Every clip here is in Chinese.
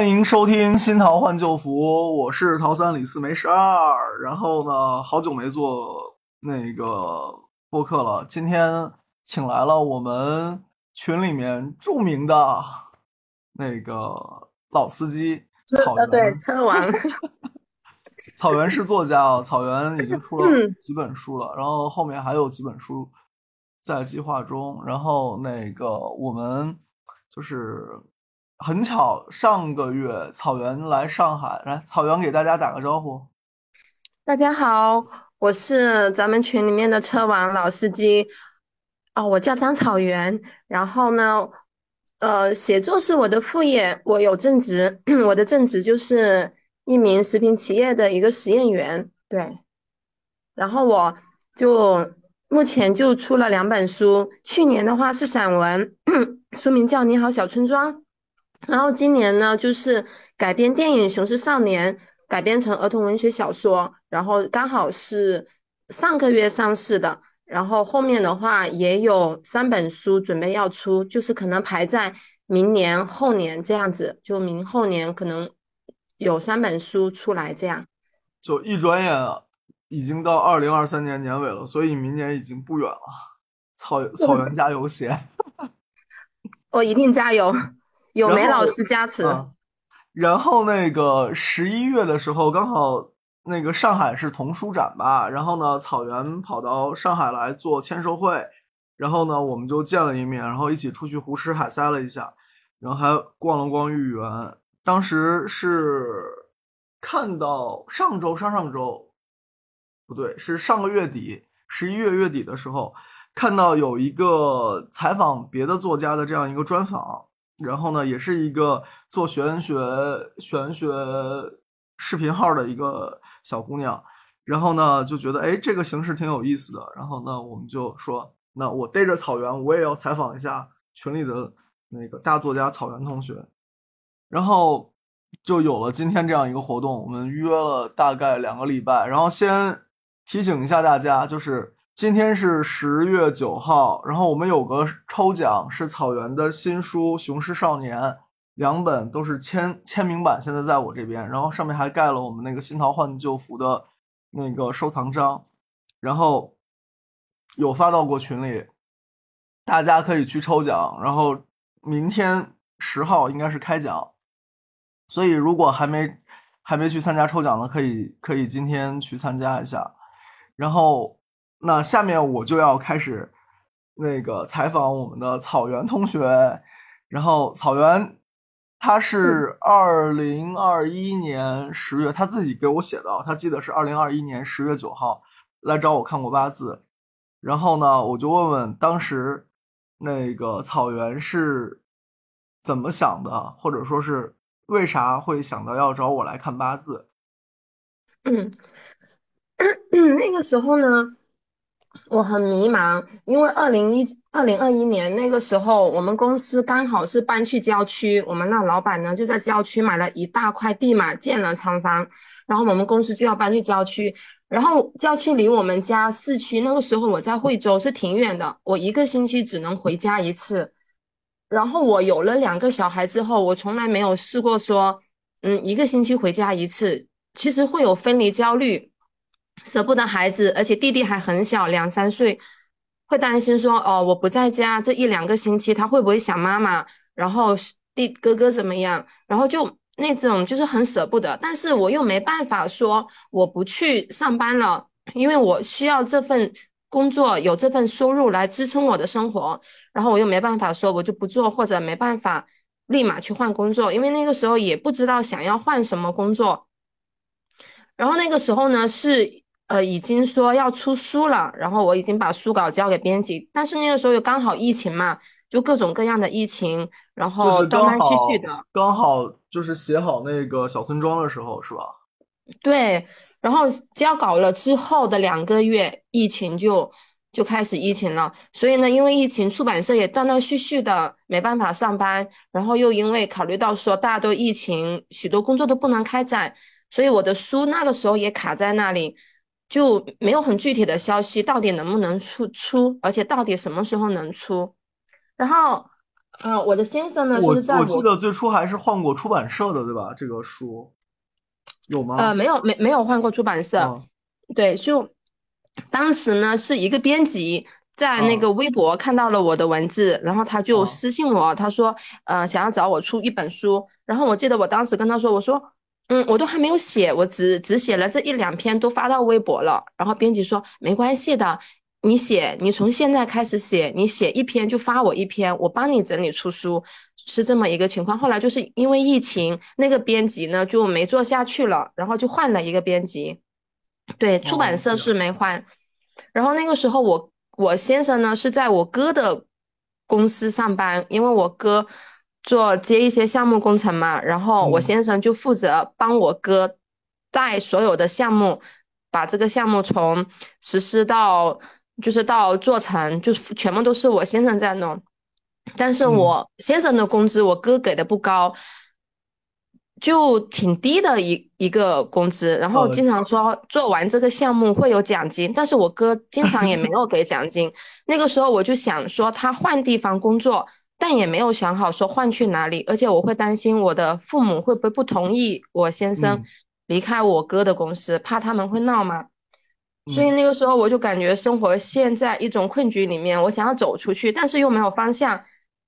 欢迎收听《新桃换旧符》，我是桃三李四梅十二。然后呢，好久没做那个播客了，今天请来了我们群里面著名的那个老司机草原，对车王。草原是作家啊，草原已经出了几本书了，然后后面还有几本书在计划中。然后那个我们就是。很巧，上个月草原来上海，来草原给大家打个招呼。大家好，我是咱们群里面的车王老司机，哦，我叫张草原。然后呢，呃，写作是我的副业，我有正职，我的正职就是一名食品企业的一个实验员。对，然后我就目前就出了两本书，去年的话是散文，书名叫《你好小村庄》。然后今年呢，就是改编电影《雄狮少年》，改编成儿童文学小说，然后刚好是上个月上市的。然后后面的话也有三本书准备要出，就是可能排在明年后年这样子，就明后年可能有三本书出来这样。就一转眼已经到二零二三年年尾了，所以明年已经不远了。草 草原加油，写！我一定加油。有梅老师加持，然后那个十一月的时候，刚好那个上海是童书展吧，然后呢，草原跑到上海来做签售会，然后呢，我们就见了一面，然后一起出去胡吃海塞了一下，然后还逛了逛豫园。当时是看到上周、上上周，不对，是上个月底，十一月月底的时候，看到有一个采访别的作家的这样一个专访。然后呢，也是一个做玄学玄学视频号的一个小姑娘，然后呢就觉得哎这个形式挺有意思的，然后呢我们就说，那我逮着草原，我也要采访一下群里的那个大作家草原同学，然后就有了今天这样一个活动，我们约了大概两个礼拜，然后先提醒一下大家，就是。今天是十月九号，然后我们有个抽奖，是草原的新书《雄狮少年》，两本都是签签名版，现在在我这边，然后上面还盖了我们那个新桃换旧符的那个收藏章，然后有发到过群里，大家可以去抽奖，然后明天十号应该是开奖，所以如果还没还没去参加抽奖的，可以可以今天去参加一下，然后。那下面我就要开始那个采访我们的草原同学，然后草原他是二零二一年十月他自己给我写的，他记得是二零二一年十月九号来找我看过八字，然后呢，我就问问当时那个草原是怎么想的，或者说是为啥会想到要找我来看八字？嗯，那个时候呢。我很迷茫，因为二零一二零二一年那个时候，我们公司刚好是搬去郊区，我们那老板呢就在郊区买了一大块地嘛，建了厂房，然后我们公司就要搬去郊区，然后郊区离我们家市区那个时候我在惠州是挺远的，我一个星期只能回家一次，然后我有了两个小孩之后，我从来没有试过说，嗯，一个星期回家一次，其实会有分离焦虑。舍不得孩子，而且弟弟还很小，两三岁，会担心说哦，我不在家这一两个星期，他会不会想妈妈？然后弟哥哥怎么样？然后就那种就是很舍不得，但是我又没办法说我不去上班了，因为我需要这份工作有这份收入来支撑我的生活，然后我又没办法说我就不做，或者没办法立马去换工作，因为那个时候也不知道想要换什么工作，然后那个时候呢是。呃，已经说要出书了，然后我已经把书稿交给编辑，但是那个时候又刚好疫情嘛，就各种各样的疫情，然后断断续续的，刚好就是写好那个小村庄的时候，是吧？对，然后交稿了之后的两个月，疫情就就开始疫情了，所以呢，因为疫情，出版社也断断续续的没办法上班，然后又因为考虑到说大家都疫情，许多工作都不能开展，所以我的书那个时候也卡在那里。就没有很具体的消息，到底能不能出出，而且到底什么时候能出？然后嗯，我的先生呢，就是在我记得最初还是换过出版社的，对吧？这个书有吗？呃，没有没没有换过出版社，嗯对，就当时呢是一个编辑在那嗯个微博看到了我的文字，然后他就嗯私信我，他说，呃，想要找我出一本书，然后我记得我当时跟他说，我说，嗯，我都还没有写，我只只写了这一两篇，都发到微博了，然后编辑说没关系的。你写，你从现在开始写，你写一篇就发我一篇，我帮你整理出书，是这么一个情况。后来就是因为疫情，那个编辑呢就没做下去了，然后就换了一个编辑。对，出版社是没换。然后那个时候我我先生呢是在我哥的公司上班，因为我哥做接一些项目工程嘛，然后我嗯先生就负责帮我哥带所有的项目，把这个项目从实施到就是到做成，就是全部都是我先生在弄。但是嗯我先生的工资我哥给的不高，就挺低的一一个工资，然后呃经常说做完这个项目会有奖金，但是我哥经常也没 有给奖金。那个时候我就想说他换地方工作，但也没有想好说换去哪里，而且我会担心我的父母会不会不同意我先生嗯离开我哥的公司，怕他们会闹嘛。所以嗯那个时候我就感觉生活陷在一种困局里面，我想要走出去，但是又没有方向。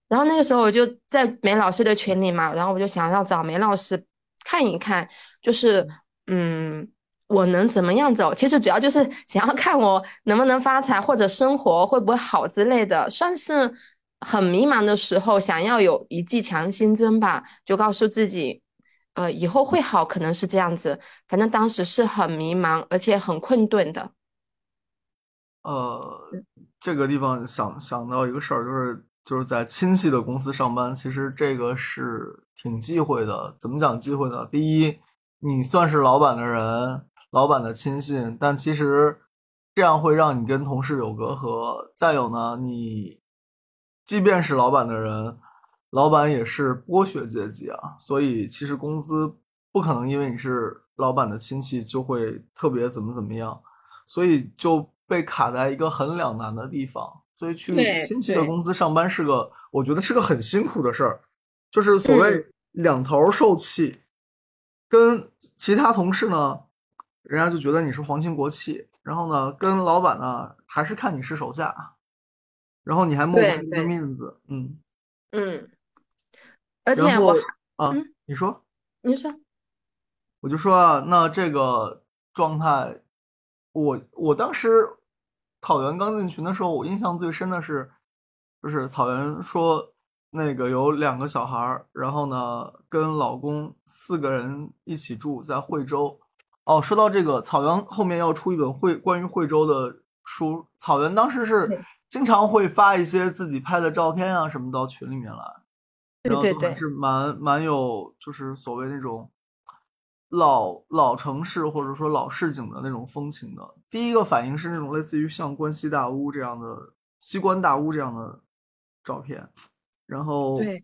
然后那个时候我就在梅老师的群里嘛，然后我就想要找梅老师看一看，就是嗯，我能怎么样走？其实主要就是想要看我能不能发财，或者生活会不会好之类的，算是很迷茫的时候，想要有一剂强心针吧，就告诉自己，呃，以后会好，可能是这样子。反正当时是很迷茫，而且很困顿的。呃，这个地方想想到一个事儿，就是就是在亲戚的公司上班，其实这个是挺忌讳的。怎么讲忌讳呢？第一，你算是老板的人，老板的亲信，但其实这样会让你跟同事有隔阂。再有呢，你即便是老板的人，老板也是剥削阶级啊，所以其实工资不可能因为你是老板的亲戚就会特别怎么怎么样。所以就被卡在一个很两难的地方。所以去亲戚的公司上班是个，我觉得是个很辛苦的事儿，就是所谓嗯两头受气。跟其他同事呢，人家就觉得你是皇亲国戚，然后呢，跟老板呢还是看你是手下，然后你还抹不对开这个面子，嗯。嗯，而且我，啊，嗯你说。你说，我就说啊，那这个状态，我我当时草原刚进群的时候，我印象最深的是，就是草原说那个有两个小孩儿，然后呢跟老公四个人一起住在惠州。哦，说到这个，草原后面要出一本惠关于惠州的书，草原当时是对经常会发一些自己拍的照片啊什么到群里面来。然后对对对，都还是蛮蛮有，就是所谓那种老老城市或者说老市井的那种风情的。第一个反应是那种类似于像关西大屋这样的西关大屋这样的照片，然后对，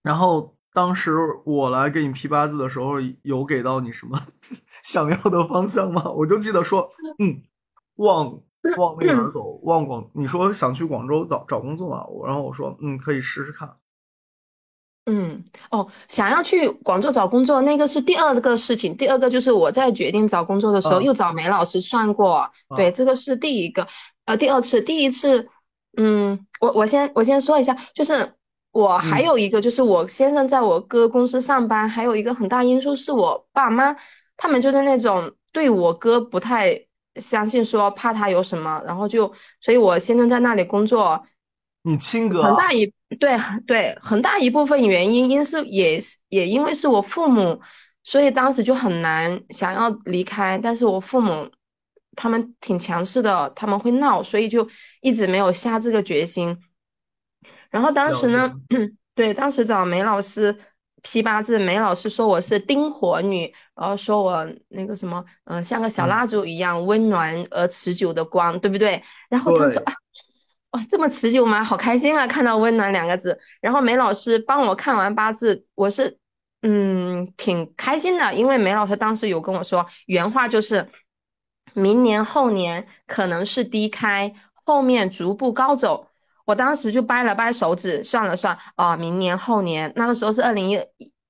然后当时我来给你批八字的时候，有给到你什么 想要的方向吗？我就记得说，嗯，往往那边儿走，往广，你说想去广州找找工作嘛？我然后我说，嗯，可以试试看。嗯，哦，想要去广州找工作，那个是第二个事情。第二个就是我在决定找工作的时候，嗯又找梅老师算过。对，嗯这个是第一个。呃，第二次，第一次，嗯，我我先我先说一下，就是我还嗯有一个，就是我先生在我哥公司上班，还有一个很大因素是我爸妈，他们就是那种对我哥不太相信，说怕他有什么，然后就，所以我先生在那里工作。你亲哥啊很大一对对很大一部分原因，因是也是也因为是我父母，所以当时就很难想要离开。但是我父母他们挺强势的，他们会闹，所以就一直没有下这个决心。然后当时呢，对，当时找梅老师批八字，梅老师说我是丁火女，然后说我那个什么，嗯、像个小嗯蜡烛一样温暖而持久的光，对不对？然后他说啊。哇，这么持久吗？好开心啊！看到“温暖”两个字，然后梅老师帮我看完八字，我是嗯挺开心的，因为梅老师当时有跟我说，原话就是明年后年可能是低开，后面逐步高走。我当时就掰了掰手指，算了算，啊，明年后年，那个时候是二零一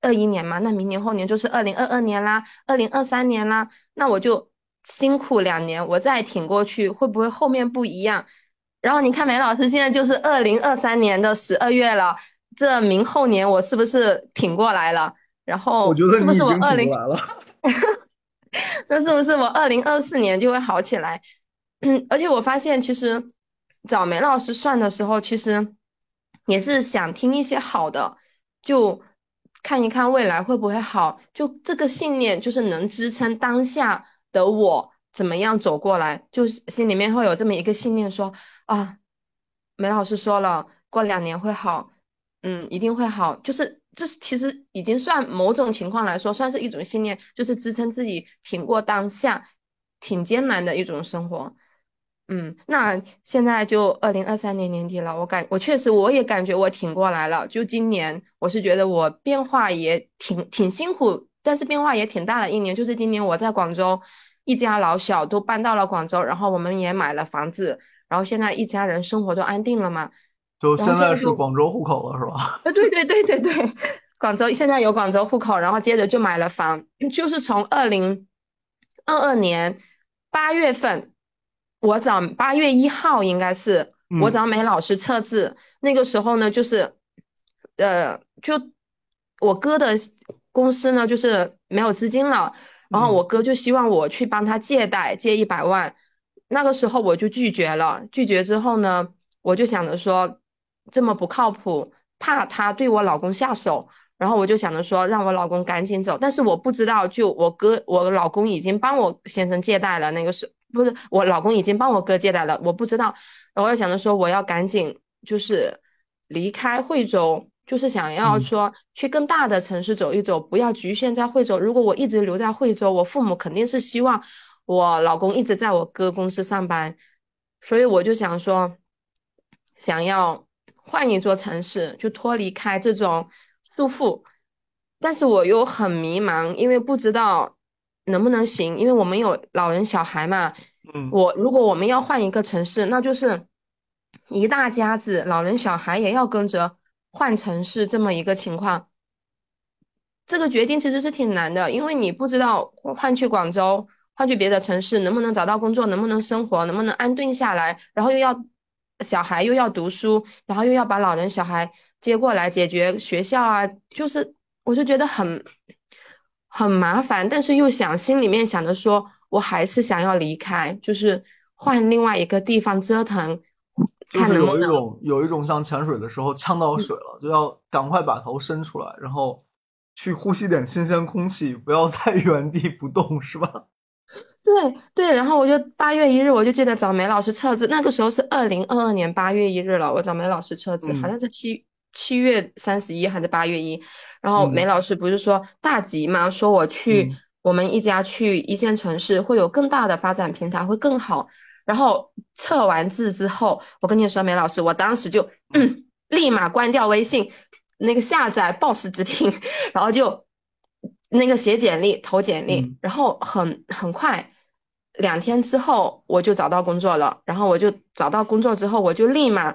二一年嘛，那明年后年就是二零二二年啦，二零二三年啦，那我就辛苦两年，我再挺过去，会不会后面不一样？然后你看梅老师现在就是二零二三年的十二月了，这明后年我是不是挺过来了？然后是不是我二零？那是不是我二零二四年就会好起来？嗯，而且我发现其实找梅老师算的时候，其实也是想听一些好的，就看一看未来会不会好。就这个信念，就是能支撑当下的我怎么样走过来，就心里面会有这么一个信念，说啊，梅老师说了，过两年会好，嗯，一定会好，就是。这其实已经算某种情况来说，算是一种信念，就是支撑自己挺过当下挺艰难的一种生活。嗯，那现在就二零二三年年底了，我感我确实我也感觉我挺过来了。就今年，我是觉得我变化也挺挺辛苦，但是变化也挺大的一年。就是今年我在广州，一家老小都搬到了广州，然后我们也买了房子，然后现在一家人生活都安定了嘛。就现在是广州户口了，是吧？啊，对对对对对，广州现在有广州户口，然后接着就买了房，就是从二零二二年八月份，我找八月一号应该是我找梅老师测字，那个时候呢，就是呃，就我哥的公司呢，就是没有资金了，然后我哥就希望我去帮他借贷，借一百万，那个时候我就拒绝了，拒绝之后呢，我就想着说。这么不靠谱，怕他对我老公下手，然后我就想着说让我老公赶紧走，但是我不知道，就我哥，我老公已经帮我先生借贷了，那个是不是我老公已经帮我哥借贷了？我不知道，我就想着说我要赶紧就是离开惠州，就是想要说去更大的城市走一走，不要局限在惠州。如果我一直留在惠州，我父母肯定是希望我老公一直在我哥公司上班，所以我就想说想要。换一座城市，就脱离开这种束缚，但是我又很迷茫，因为不知道能不能行，因为我们有老人小孩嘛。嗯，我如果我们要换一个城市，那就是一大家子老人小孩也要跟着换城市这么一个情况。这个决定其实是挺难的，因为你不知道换去广州，换去别的城市能不能找到工作，能不能生活，能不能安顿下来，然后又要。小孩又要读书，然后又要把老人小孩接过来解决学校啊，就是我就觉得很很麻烦，但是又想心里面想着说，我还是想要离开，就是换另外一个地方折腾，就是有一种有一种像潜水的时候呛到水了，就要赶快把头伸出来，然后去呼吸点新鲜空气，不要在原地不动，是吧？对对，然后我就八月一日，我就记得找梅老师测字，那个时候是二零二二年八月一日了。我找梅老师测字，好像是七七月三十一还是八月一。然后梅老师不是说大吉吗？说我去我们一家去一线城市会有更大的发展平台，会更好。然后测完字之后，我跟你说，梅老师，我当时就嗯，立马关掉微信，那个下载 Boss 直聘，然后就。那个写简历投简历，然后很很快，两天之后我就找到工作了。然后我就找到工作之后，我就立马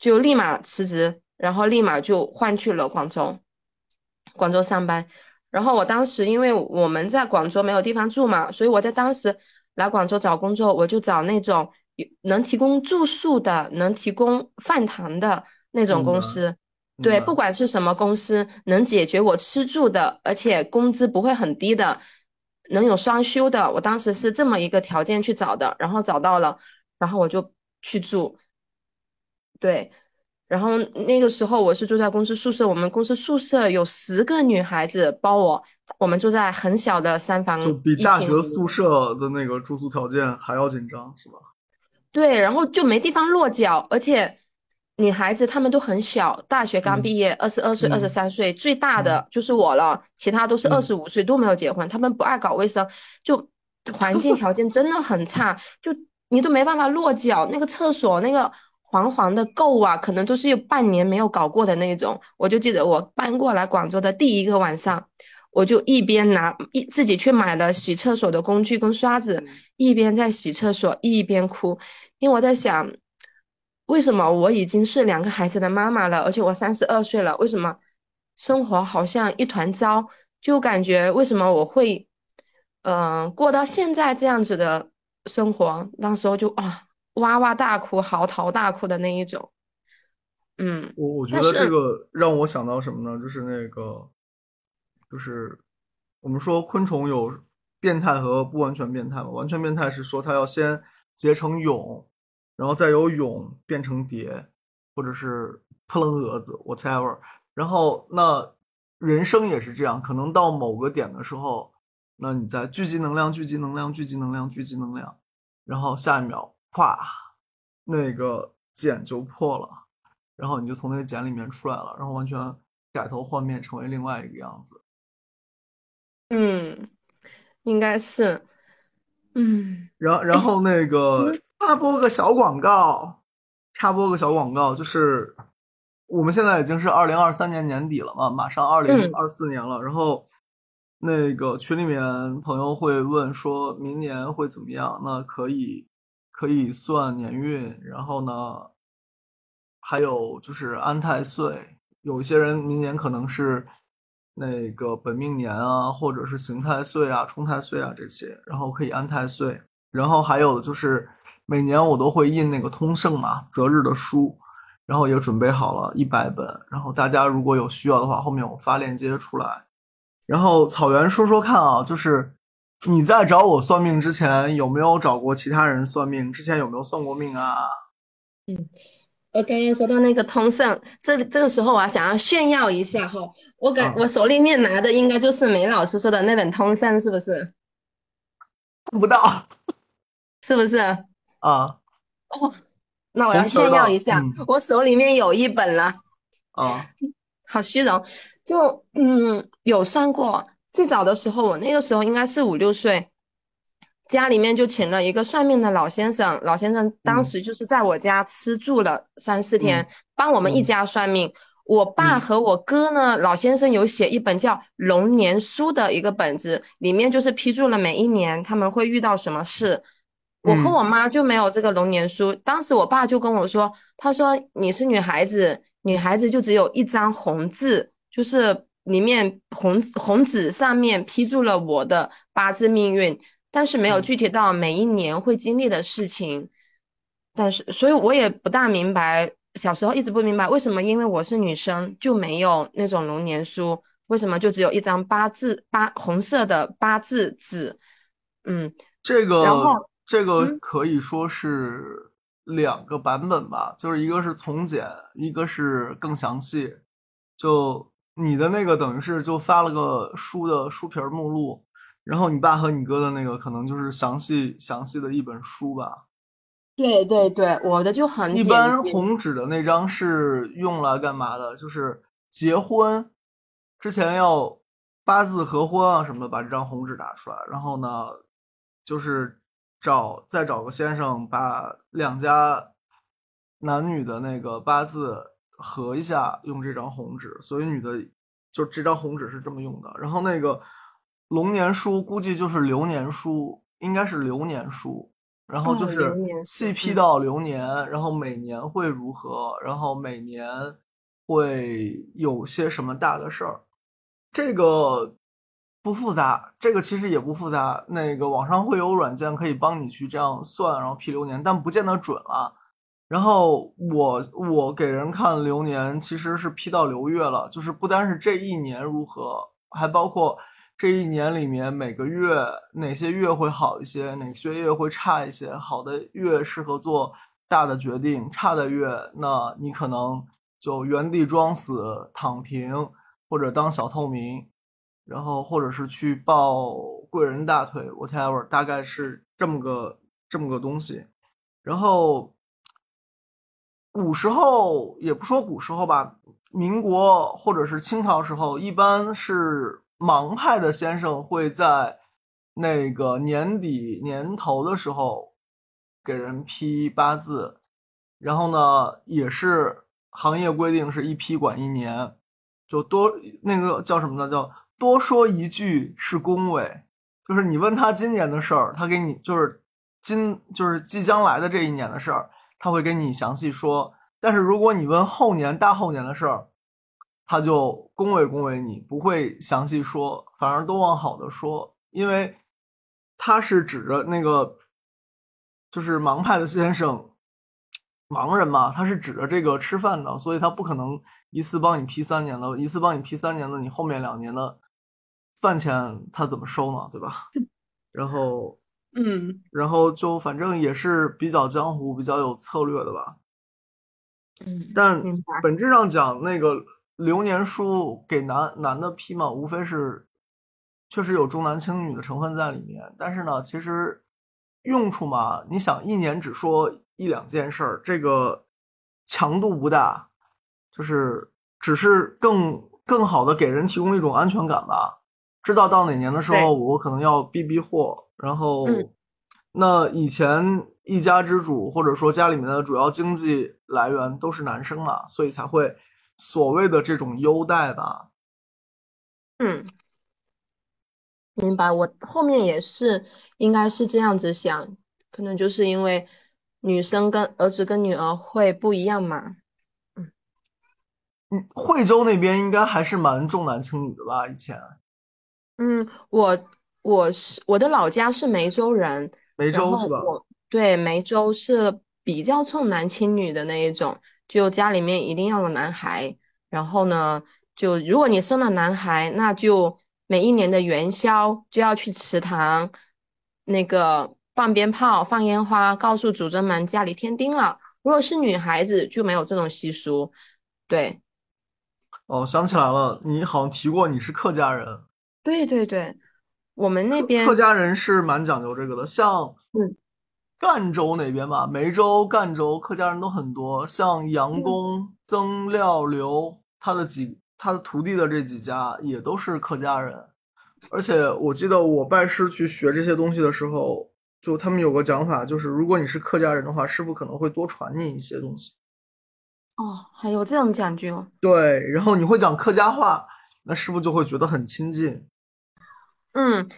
就立马辞职，然后立马就换去了广州，广州上班。然后我当时因为我们在广州没有地方住嘛，所以我在当时来广州找工作，我就找那种能提供住宿的、能提供饭堂的那种公司。对，不管是什么公司，能解决我吃住的，而且工资不会很低的，能有双休的，我当时是这么一个条件去找的，然后找到了，然后我就去住。对，然后那个时候我是住在公司宿舍，我们公司宿舍有十个女孩子包我，我们住在很小的三房，就比大学宿舍的那个住宿条件还要紧张，是吧？对，然后就没地方落脚，而且。女孩子她们都很小，大学刚毕业，二十二岁、二十三岁，最大的就是我了，其他都是二十五岁都没有结婚。她们不爱搞卫生，就环境条件真的很差，就你都没办法落脚。那个厕所那个黄黄的垢啊，可能都是有半年没有搞过的那种。我就记得我搬过来广州的第一个晚上，我就一边拿一自己去买了洗厕所的工具跟刷子，一边在洗厕所一边哭，因为我在想。为什么我已经是两个孩子的妈妈了，而且我三十二岁了，为什么生活好像一团糟？就感觉为什么我会，嗯，过到现在这样子的生活？那时候就啊，哇哇大哭，嚎啕大哭的那一种。嗯，我我觉得这个让我想到什么呢？就是那个，就是我们说昆虫有变态和不完全变态嘛。完全变态是说它要先结成蛹，然后再由蛹变成蝶，或者是扑棱蛾子，whatever。然后那人生也是这样，可能到某个点的时候，那你在聚集能量、聚集能量、聚集能量、聚集能量，然后下一秒，啪，那个茧就破了。然后你就从那个茧里面出来了，然后完全改头换面，成为另外一个样子。嗯，应该是。嗯，然然后那个插播个小广告，插播个小广告，就是我们现在已经是二零二三年年底了嘛，马上二零二四年了。然后那个群里面朋友会问说明年会怎么样？那可以可以算年运，然后呢？还有就是安太岁，有一些人明年可能是那个本命年啊，或者是刑太岁啊、冲太岁啊这些，然后可以安太岁。然后还有就是每年我都会印那个通胜嘛择日的书，然后也准备好了一百本。然后大家如果有需要的话，后面我发链接出来。然后草原说说看啊，就是你在找我算命之前有没有找过其他人算命？之前有没有算过命啊？嗯。我刚刚说到那个通胜，这这个时候我想要炫耀一下哈，我感我手里面拿的应该就是梅老师说的那本通胜，是不是？看不到，是不是？啊，哦，那我要炫耀一下，我手里面有一本了。啊，好虚荣，就嗯有算过，最早的时候我那个时候应该是五六岁。家里面就请了一个算命的老先生，老先生当时就是在我家吃住了三四天，帮我们一家算命。我爸和我哥呢，老先生有写一本叫《龙年书》的一个本子，里面就是批注了每一年他们会遇到什么事。我和我妈就没有这个龙年书，当时我爸就跟我说，他说你是女孩子，女孩子就只有一张红字，就是里面红红纸上面批注了我的八字命运。但是没有具体到每一年会经历的事情，但是所以我也不大明白，小时候一直不明白为什么，因为我是女生就没有那种龙年书，为什么就只有一张八字八红色的八字纸？嗯，这个这个可以说是两个版本吧，就是一个是从简，一个是更详细。就你的那个等于是就发了个书的书皮目录。然后你爸和你哥的那个可能就是详细详细的一本书吧。对对对，我的就很一般红纸的那张是用来干嘛的？就是结婚之前要八字合婚啊什么的，把这张红纸拿出来，然后呢，就是找再找个先生把两家男女的那个八字合一下，用这张红纸。所以女的就这张红纸是这么用的。然后那个。龙年书估计就是流年书，应该是流年书，然后就是细批到流年，然后每年会如何，然后每年会有些什么大的事儿，这个不复杂，这个其实也不复杂。那个网上会有软件可以帮你去这样算，然后批流年，但不见得准了。然后我我给人看流年，其实是批到流月了，就是不单是这一年如何，还包括。这一年里面每个月哪些月会好一些，哪些月会差一些？好的月适合做大的决定，差的月那你可能就原地装死、躺平，或者当小透明，然后或者是去抱贵人大腿，whatever，大概是这么个这么个东西。然后古时候也不说古时候吧，民国或者是清朝时候，一般是。盲派的先生会在那个年底年头的时候给人批八字，然后呢，也是行业规定是一批管一年，就多那个叫什么呢？叫多说一句是恭维，就是你问他今年的事儿，他给你就是今就是即将来的这一年的事儿，他会跟你详细说。但是如果你问后年、大后年的事儿，他就恭维恭维你，不会详细说，反而都往好的说，因为他是指着那个就是盲派的先生，盲人嘛，他是指着这个吃饭的，所以他不可能一次帮你批三年的，一次帮你批三年的，你后面两年的饭钱他怎么收呢？对吧？然后，嗯，然后就反正也是比较江湖、比较有策略的吧。嗯，但。本质上讲，那个流年书给男男的批嘛，无非是确实有重男轻女的成分在里面。但是呢，其实用处嘛，你想一年只说一两件事儿，这个强度不大，就是只是更更好的给人提供一种安全感吧。知道到哪年的时候，我可能要避避祸，然后嗯那以前一家之主或者说家里面的主要经济来源都是男生嘛，所以才会所谓的这种优待吧。嗯，明白。我后面也是，应该是这样子想，可能就是因为女生跟儿子跟女儿会不一样嘛。嗯，惠州那边应该还是蛮重男轻女的吧？以前嗯，我我是我的老家是梅州人，梅州是吧？我对梅州是比较重男轻女的那一种，就家里面一定要有男孩，然后呢，就如果你生了男孩，那就每一年的元宵就要去祠堂那个放鞭炮、放烟花，告诉祖宗们家里添丁了。如果是女孩子，就没有这种习俗。对哦，想起来了，你好像提过你是客家人，对对对，我们那边客家人是蛮讲究这个的。像嗯赣州那边吧，梅州、赣州客家人都很多。像杨嗯公、曾廖刘，他的几他的徒弟的这几家也都是客家人。而且我记得我拜师去学这些东西的时候，就他们有个讲法，就是如果你是客家人的话，师傅可能会多传你一些东西。哦，还有这种讲究。对，然后你会讲客家话，那师傅就会觉得很亲近。嗯，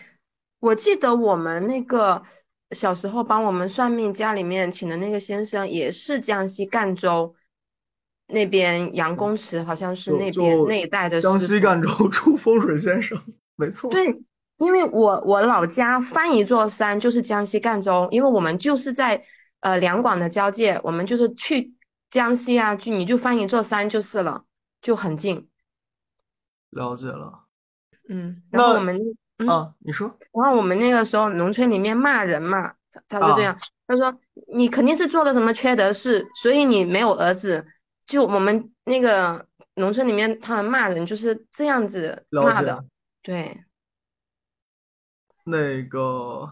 我记得我们那个小时候帮我们算命，家里面请的那个先生也是江西赣州那边杨公祠，好像是那边那一带的江。西赣州出风水先生，没错。对，因为我我老家翻一座山就是江西赣州，因为我们就是在呃两广的交界，我们就是去江西啊，就你就翻一座山就是了，就很近。了解了。嗯，然后那我们嗯。啊，你说然后我们那个时候农村里面骂人嘛，他他就这啊，样，他说你肯定是做了什么缺德事，所以你没有儿子。就我们那个农村里面，他们骂人就是这样子。骂的。对，那个，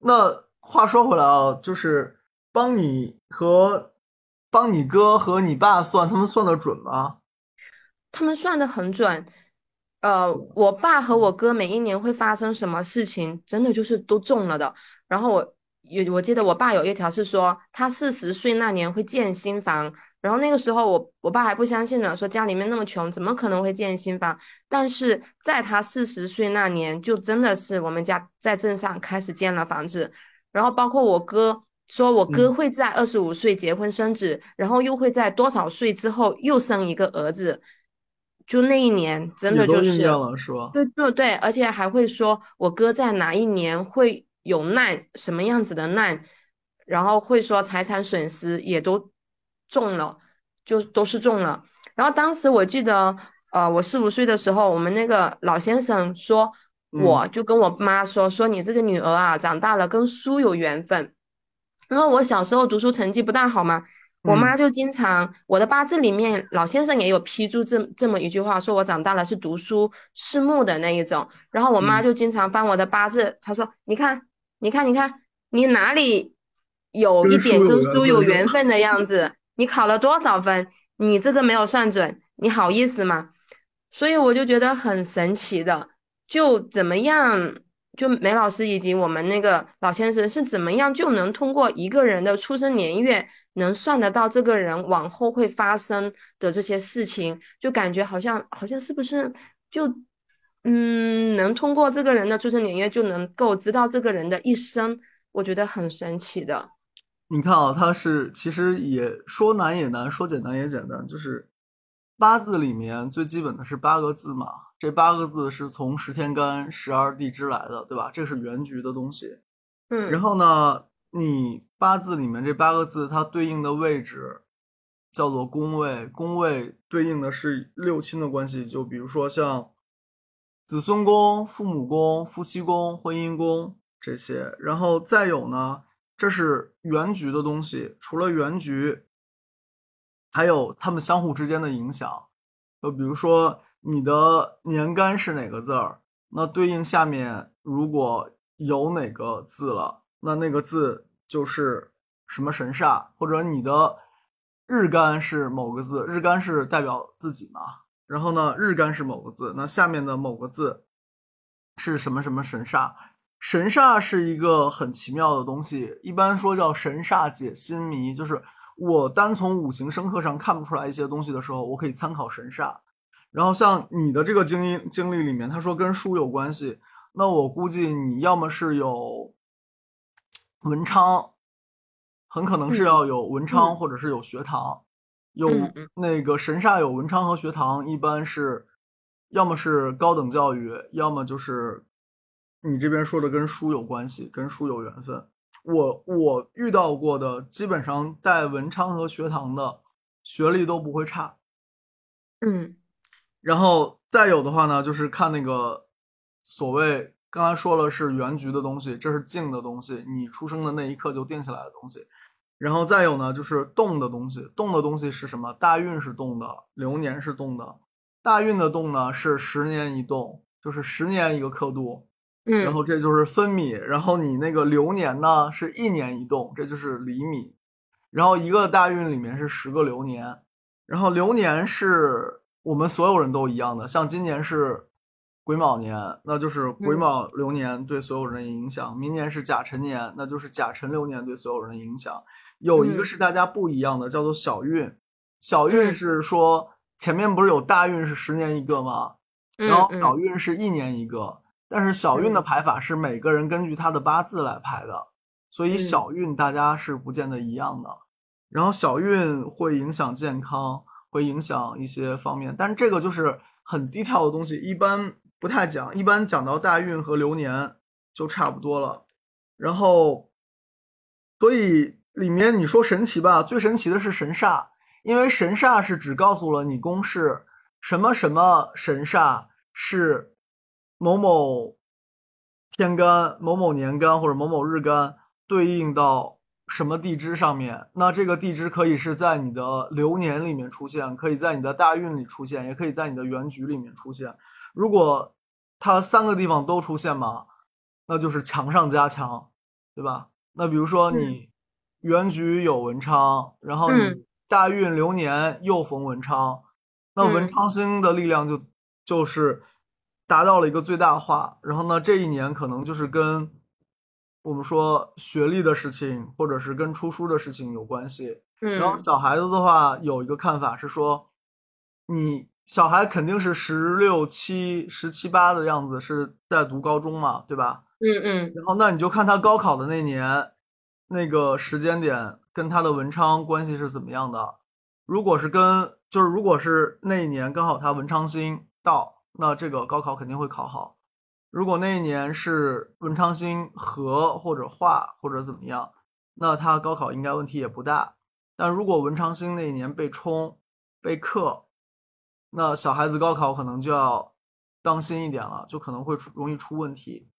那话说回来啊，就是帮你和帮你哥和你爸算，他们算的准吗？他们算的很准。呃，我爸和我哥每一年会发生什么事情，真的就是都中了的。然后我有我记得我爸有一条是说，他四十岁那年会建新房。然后那个时候我我爸还不相信呢，说家里面那么穷，怎么可能会建新房？但是在他四十岁那年，就真的是我们家在镇上开始建了房子。然后包括我哥说，我哥嗯，会在二十五岁结婚生子，然后又会在多少岁之后又生一个儿子。就那一年，真的就是？对对对，而且还会说我哥在哪一年会有难，什么样子的难，然后会说财产损失也都中了，就都是中了。然后当时我记得，呃，我四五岁的时候，我们那个老先生说，嗯，我就跟我妈说，说你这个女儿啊，长大了跟书有缘分。然后我小时候读书成绩不大好嘛，我妈嗯，就经常，我的八字里面老先生也有批注这这么一句话，说我长大了是读书是木的那一种。然后我妈嗯，就经常翻我的八字，她说：“你看，你看，你看，你哪里有一点跟书有？缘分的样子？你考了多少分？你这个没有算准，你好意思吗？”所以我就觉得很神奇的，就怎么样，就梅老师以及我们那个老先生是怎么样就能通过一个人的出生年月，能算得到这个人往后会发生的这些事情，就感觉好像好像是不是就嗯，能通过这个人的出生年月就能够知道这个人的一生，我觉得很神奇的。你看啊，它是其实也说难也难，说简单也简单，就是八字里面最基本的是八个字嘛。这八个字是从十天干、十二地支来的，对吧？这是原局的东西。嗯，然后呢，你八字里面这八个字它对应的位置叫做宫位，宫位对应的是六亲的关系，就比如说像子孙宫、父母宫、夫妻宫、婚姻宫这些。然后再有呢。这是原局的东西，除了原局，还有他们相互之间的影响。就比如说你的年干是哪个字儿，那对应下面如果有哪个字了，那那个字就是什么神煞。或者你的日干是某个字，日干是代表自己嘛？然后呢，日干是某个字，那下面的某个字是什么什么神煞？神煞是一个很奇妙的东西，一般说叫神煞解心谜，就是我单从五行生克上看不出来一些东西的时候，我可以参考神煞。然后像你的这个经历经历里面，他说跟书有关系，那我估计你要么是有文昌，很可能是要有文昌或者是有学堂，有那个神煞有文昌和学堂，一般是要么是高等教育，要么就是。你这边说的跟书有关系，跟书有缘分。我我遇到过的，基本上带文昌和学堂的学历都不会差。嗯，然后再有的话呢，就是看那个所谓刚才说了是原局的东西，这是静的东西，你出生的那一刻就定下来的东西。然后再有呢，就是动的东西，动的东西是什么？大运是动的，流年是动的。大运的动呢是十年一动，就是十年一个刻度。然后这就是分米，然后你那个流年呢是一年一动，这就是厘米。然后一个大运里面是十个流年，然后流年是我们所有人都一样的，像今年是癸卯年，那就是癸卯流年对所有人的影响；明年是甲辰年，那就是甲辰流年对所有人的影响。有一个是大家不一样的，叫做小运。小运是说前面不是有大运是十年一个吗？然后小运是一年一个。但是小运的排法是每个人根据他的八字来排的，所以小运大家是不见得一样的。然后小运会影响健康，会影响一些方面，但这个就是很低调的东西，一般不太讲。一般讲到大运和流年就差不多了。然后，所以里面你说神奇吧，最神奇的是神煞，因为神煞是只告诉了你公式，什么什么神煞是。某某天干、某某年干或者某某日干对应到什么地支上面？那这个地支可以是在你的流年里面出现，可以在你的大运里出现，也可以在你的原局里面出现。如果它三个地方都出现嘛，那就是强上加强，对吧？那比如说你原局有文昌，然后你大运流年又逢文昌，那文昌星的力量就就是。达到了一个最大化，然后呢，这一年可能就是跟我们说学历的事情，或者是跟出书的事情有关系。嗯，然后小孩子的话，有一个看法是说，你小孩肯定是十六七、十七八的样子，是在读高中嘛，对吧？嗯嗯。然后那你就看他高考的那年，那个时间点跟他的文昌关系是怎么样的？如果是跟，就是如果是那一年刚好他文昌星到。那这个高考肯定会考好。如果那一年是文昌星合或者化或者怎么样，那他高考应该问题也不大。但如果文昌星那一年被冲被克，那小孩子高考可能就要当心一点了，就可能会出容易出问题。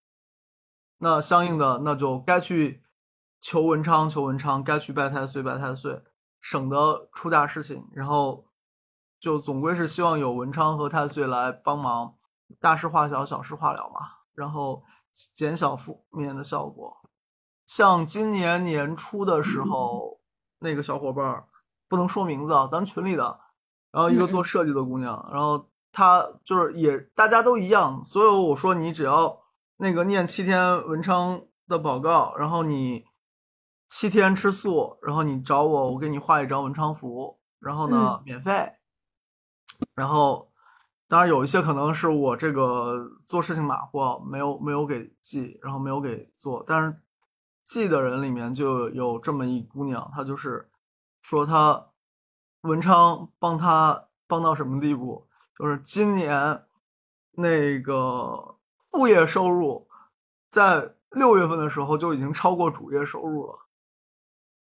那相应的，那就该去求文昌求文昌，该去拜太岁拜太岁，省得出大事情。然后。就总归是希望有文昌和太岁来帮忙，大事化小，小事化了嘛，然后减小负面的效果。像今年年初的时候，那个小伙伴不能说名字啊，咱群里的，然后一个做设计的姑娘，然后她就是也大家都一样，所有我说你只要那个念七天文昌的宝告，然后你七天吃素，然后你找我，我给你画一张文昌符，然后呢免费。然后，当然有一些可能是我这个做事情马虎，没有没有给记，然后没有给做。但是记的人里面就有这么一姑娘，她就是说她文昌帮她帮到什么地步，就是今年那个副业收入在六月份的时候就已经超过主业收入了，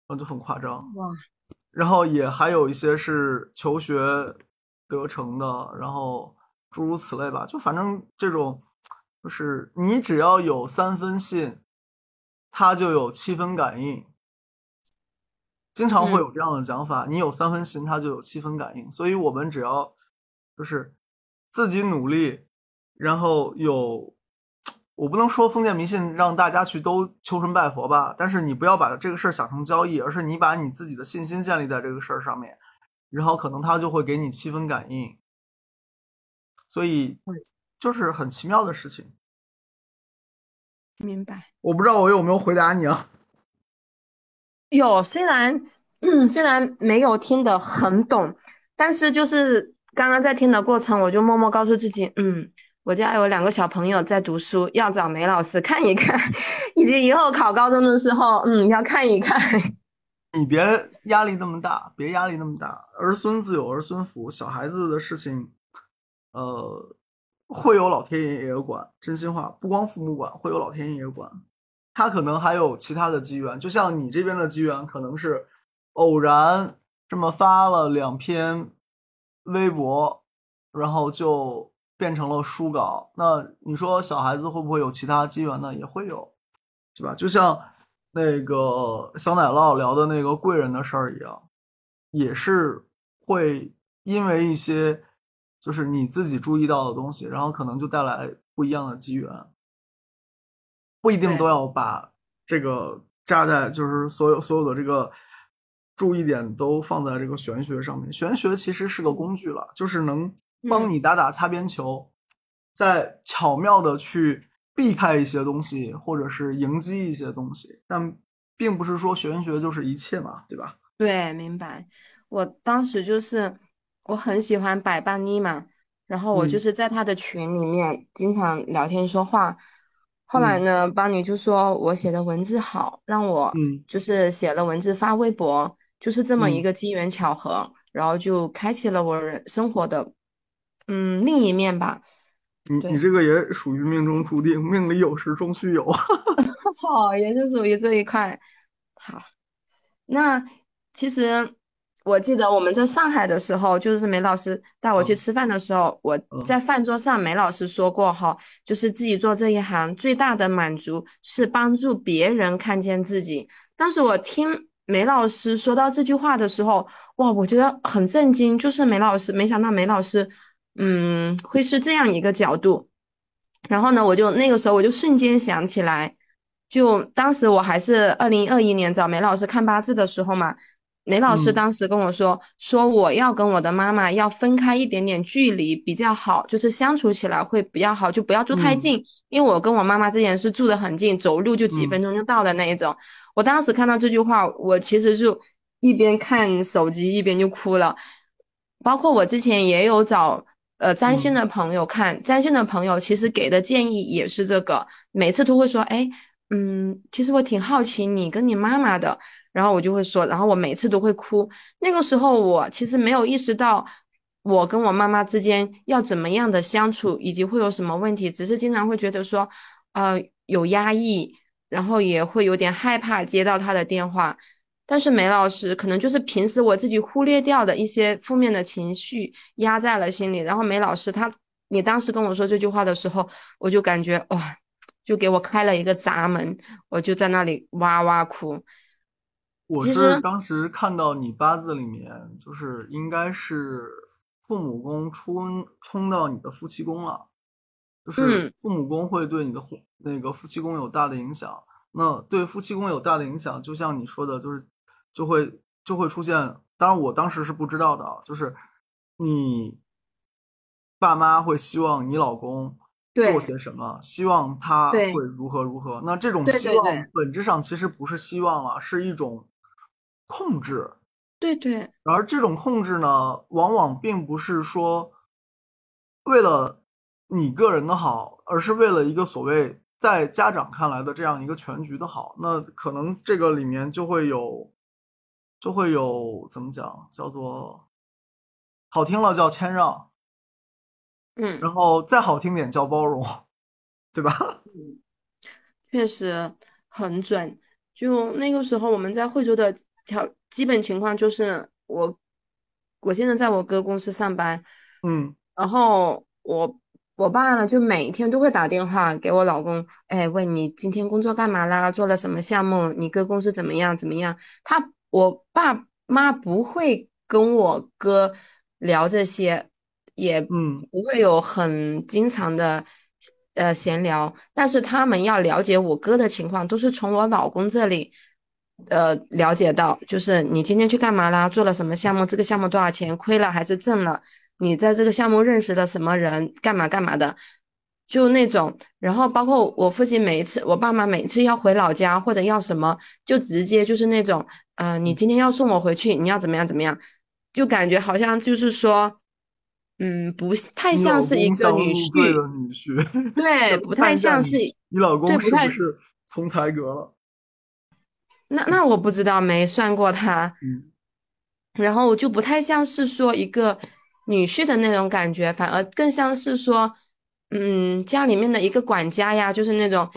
那就很夸张哇。然后也还有一些是求学得成的，然后诸如此类吧，就反正这种。就是你只要有三分信，他就有七分感应。经常会有这样的讲法，你有三分信，他就有七分感应。所以，我们只要就是自己努力，然后有，我不能说封建迷信让大家去都求神拜佛吧，但是你不要把这个事儿想成交易，而是你把你自己的信心建立在这个事儿上面，然后可能他就会给你七分感应。所以。就是很奇妙的事情，明白？我不知道我有没有回答你啊？有，虽然嗯，虽然没有听得很懂，但是就是刚刚在听的过程，我就默默告诉自己，嗯，我家有两个小朋友在读书，要找梅老师看一看，以及以后考高中的时候，嗯，要看一看。你别压力那么大，别压力那么大，儿孙自有儿孙福，小孩子的事情，呃。会有老天爷也管，真心话，不光父母管，会有老天爷爷管。他可能还有其他的机缘，就像你这边的机缘，可能是偶然这么发了两篇微博，然后就变成了书稿。那你说小孩子会不会有其他机缘呢？也会有，对吧？就像那个小奶酪聊的那个贵人的事儿一样，也是会因为一些。就是你自己注意到的东西，然后可能就带来不一样的机缘，不一定都要把这个扎在，就是所有所有的这个注意点都放在这个玄学上面。玄学其实是个工具了，就是能帮你打打擦边球，再巧妙的去避开一些东西，或者是迎击一些东西。但并不是说玄学就是一切嘛，对吧？对，明白。我当时就是。我很喜欢百伴妮嘛，然后我就是在他的群里面经常聊天说话。后来呢，邦尼就说我写的文字好，让我就是写了文字发微博，就是这么一个机缘巧合，然后就开启了我人生活的嗯另一面吧。你你这个也属于命中注定，命里有时终须有。好，也是属于这一块。好，那其实。我记得我们在上海的时候，就是梅老师带我去吃饭的时候，我在饭桌上，梅老师说过哈，就是自己做这一行最大的满足是帮助别人看见自己。当时我听梅老师说到这句话的时候，哇，我觉得很震惊，就是梅老师，没想到梅老师，嗯，会是这样一个角度。然后呢，我就那个时候我就瞬间想起来，就当时我还是二零二一年找梅老师看八字的时候嘛。梅老师当时跟我说：“说我要跟我的妈妈要分开一点点距离比较好，就是相处起来会比较好，就不要住太近。因为我跟我妈妈之前是住的很近，走路就几分钟就到的那一种。我当时看到这句话，我其实就一边看手机一边就哭了。包括我之前也有找呃占星的朋友看，占星的朋友其实给的建议也是这个，每次都会说：哎，嗯，其实我挺好奇你跟你妈妈的。”然后我就会说，然后我每次都会哭。那个时候我其实没有意识到，我跟我妈妈之间要怎么样的相处，以及会有什么问题，只是经常会觉得说，呃，有压抑，然后也会有点害怕接到她的电话。但是梅老师可能就是平时我自己忽略掉的一些负面的情绪压在了心里。然后梅老师他，你当时跟我说这句话的时候，我就感觉哇，就给我开了一个闸门，我就在那里哇哇哭。我是当时看到你八字里面，就是应该是父母宫冲冲到你的夫妻宫了，就是父母宫会对你的那个夫妻宫有大的影响。那对夫妻宫有大的影响，就像你说的，就是就会就会出现。当然，我当时是不知道的，就是你爸妈会希望你老公做些什么，希望他会如何如何。那这种希望本质上其实不是希望了，是一种。控制，对对，而这种控制呢，往往并不是说为了你个人的好，而是为了一个所谓在家长看来的这样一个全局的好，那可能这个里面就会有，就会有怎么讲，叫做好听了叫谦让，嗯，然后再好听点叫包容，对吧？嗯，确实很准。就那个时候我们在惠州的条基本情况就是我，我现在在我哥公司上班，嗯，然后我。我爸呢，就每天都会打电话给我老公，哎，问你今天工作干嘛啦？做了什么项目？你哥公司怎么样？怎么样？他我爸妈不会跟我哥聊这些，也嗯不会有很经常的呃闲聊，但是他们要了解我哥的情况，都是从我老公这里呃了解到，就是你今天去干嘛啦？做了什么项目？这个项目多少钱？亏了还是挣了？你在这个项目认识了什么人？干嘛干嘛的？就那种，然后包括我父亲每一次，我爸妈每次要回老家或者要什么，就直接就是那种，呃，你今天要送我回去，你要怎么样怎么样，就感觉好像就是说，嗯，不 太像是一个女婿的女婿，对，不太像是你老公是不是从才格了？那那我不知道，没算过他，嗯，然后就不太像是说一个。女婿的那种感觉，反而更像是说，嗯，家里面的一个管家呀，就是那种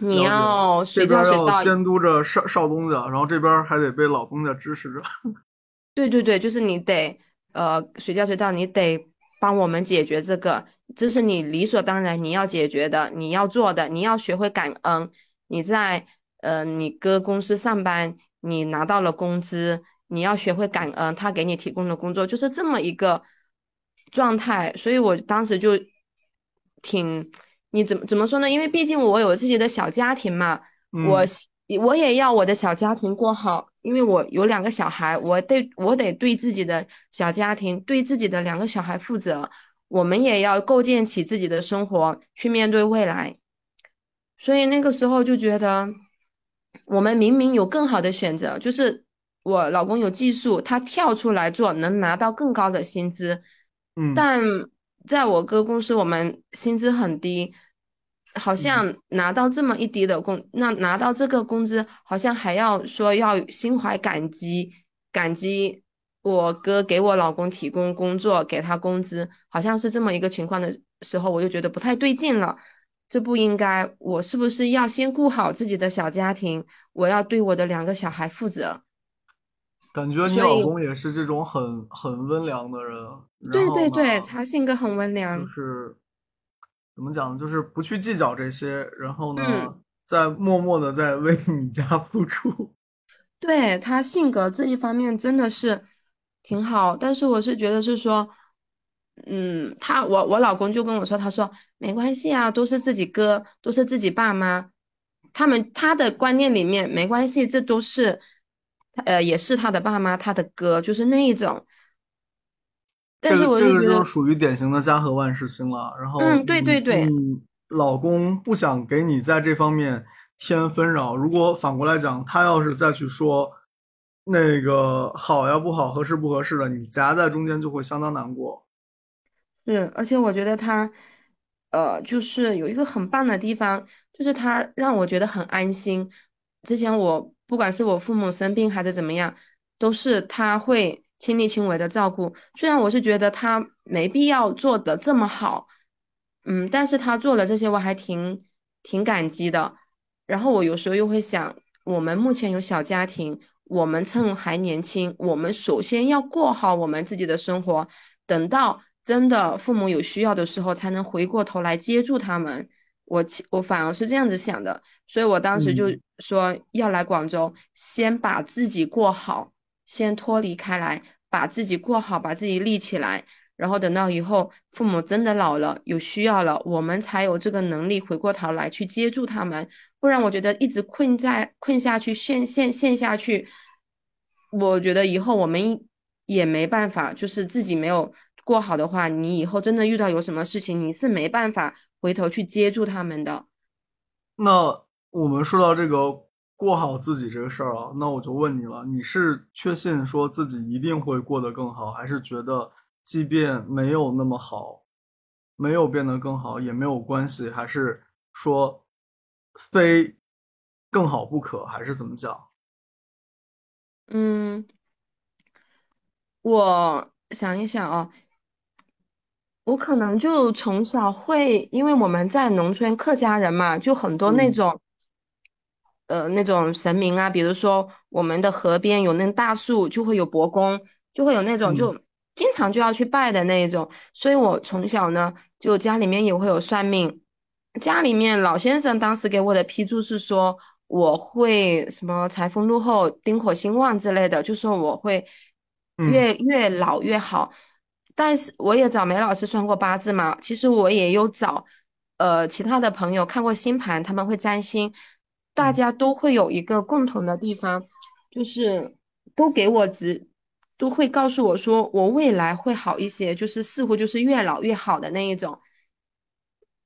你要随叫随到，监督着少少东家，然后这边还得被老东家支持着。对对对，就是你得呃随叫随到，你得帮我们解决这个，这是你理所当然你要解决的，你要做的，你要学会感恩。你在呃你哥公司上班，你拿到了工资。你要学会感恩，他给你提供的工作就是这么一个状态，所以我当时就挺，你怎么怎么说呢？因为毕竟我有自己的小家庭嘛，我我也要我的小家庭过好，因为我有两个小孩，我得我得对自己的小家庭，对自己的两个小孩负责，我们也要构建起自己的生活去面对未来，所以那个时候就觉得，我们明明有更好的选择，就是。我老公有技术，他跳出来做能拿到更高的薪资，嗯，但在我哥公司，我们薪资很低，好像拿到这么一低的工，那拿到这个工资，好像还要说要心怀感激，感激我哥给我老公提供工作，给他工资，好像是这么一个情况的时候，我就觉得不太对劲了，这不应该，我是不是要先顾好自己的小家庭，我要对我的两个小孩负责。感觉你老公也是这种很很温良的人，对对对，他性格很温良，就是怎么讲，就是不去计较这些，然后呢，在默默的在为你家付出。对他性格这一方面真的是挺好，但是我是觉得是说，嗯，他我我老公就跟我说，他说没关系啊，都是自己哥，都是自己爸妈，他们他的观念里面没关系，这都是。呃，也是他的爸妈，他的哥，就是那一种。但是我就觉得，就属于典型的家和万事兴了。然后，嗯，对对对，老公不想给你在这方面添纷扰。如果反过来讲，他要是再去说那个好呀不好，合适不合适的，你夹在中间就会相当难过。是，而且我觉得他，呃，就是有一个很棒的地方，就是他让我觉得很安心。之前我。不管是我父母生病还是怎么样，都是他会亲力亲为的照顾。虽然我是觉得他没必要做的这么好，嗯，但是他做了这些，我还挺挺感激的。然后我有时候又会想，我们目前有小家庭，我们趁还年轻，我们首先要过好我们自己的生活，等到真的父母有需要的时候，才能回过头来接住他们。我我反而是这样子想的，所以我当时就说要来广州，先把自己过好，先脱离开来，把自己过好，把自己立起来，然后等到以后父母真的老了，有需要了，我们才有这个能力回过头来去接住他们。不然我觉得一直困在困下去，陷陷陷下去，我觉得以后我们也没办法，就是自己没有过好的话，你以后真的遇到有什么事情，你是没办法。回头去接住他们的。那我们说到这个过好自己这个事儿啊，那我就问你了，你是确信说自己一定会过得更好，还是觉得即便没有那么好，没有变得更好也没有关系，还是说非更好不可，还是怎么讲？嗯，我想一想哦，我可能就从小会，因为我们在农村客家人嘛，就很多那嗯种。呃那种神明啊，比如说我们的河边有那大树，就会有伯公，就会有那种嗯就经常就要去拜的那一种。所以我从小呢，就家里面也会有算命，家里面老先生当时给我的批注是说我会什么财丰禄厚、丁火兴旺之类的，就说我会嗯越越老越好。但是我也找梅老师算过八字嘛，其实我也有找。呃，其他的朋友看过星盘，他们会占星，大嗯家都会有一个共同的地方，就是都给我指，都会告诉我说我未来会好一些，就是似乎就是越老越好的那一种。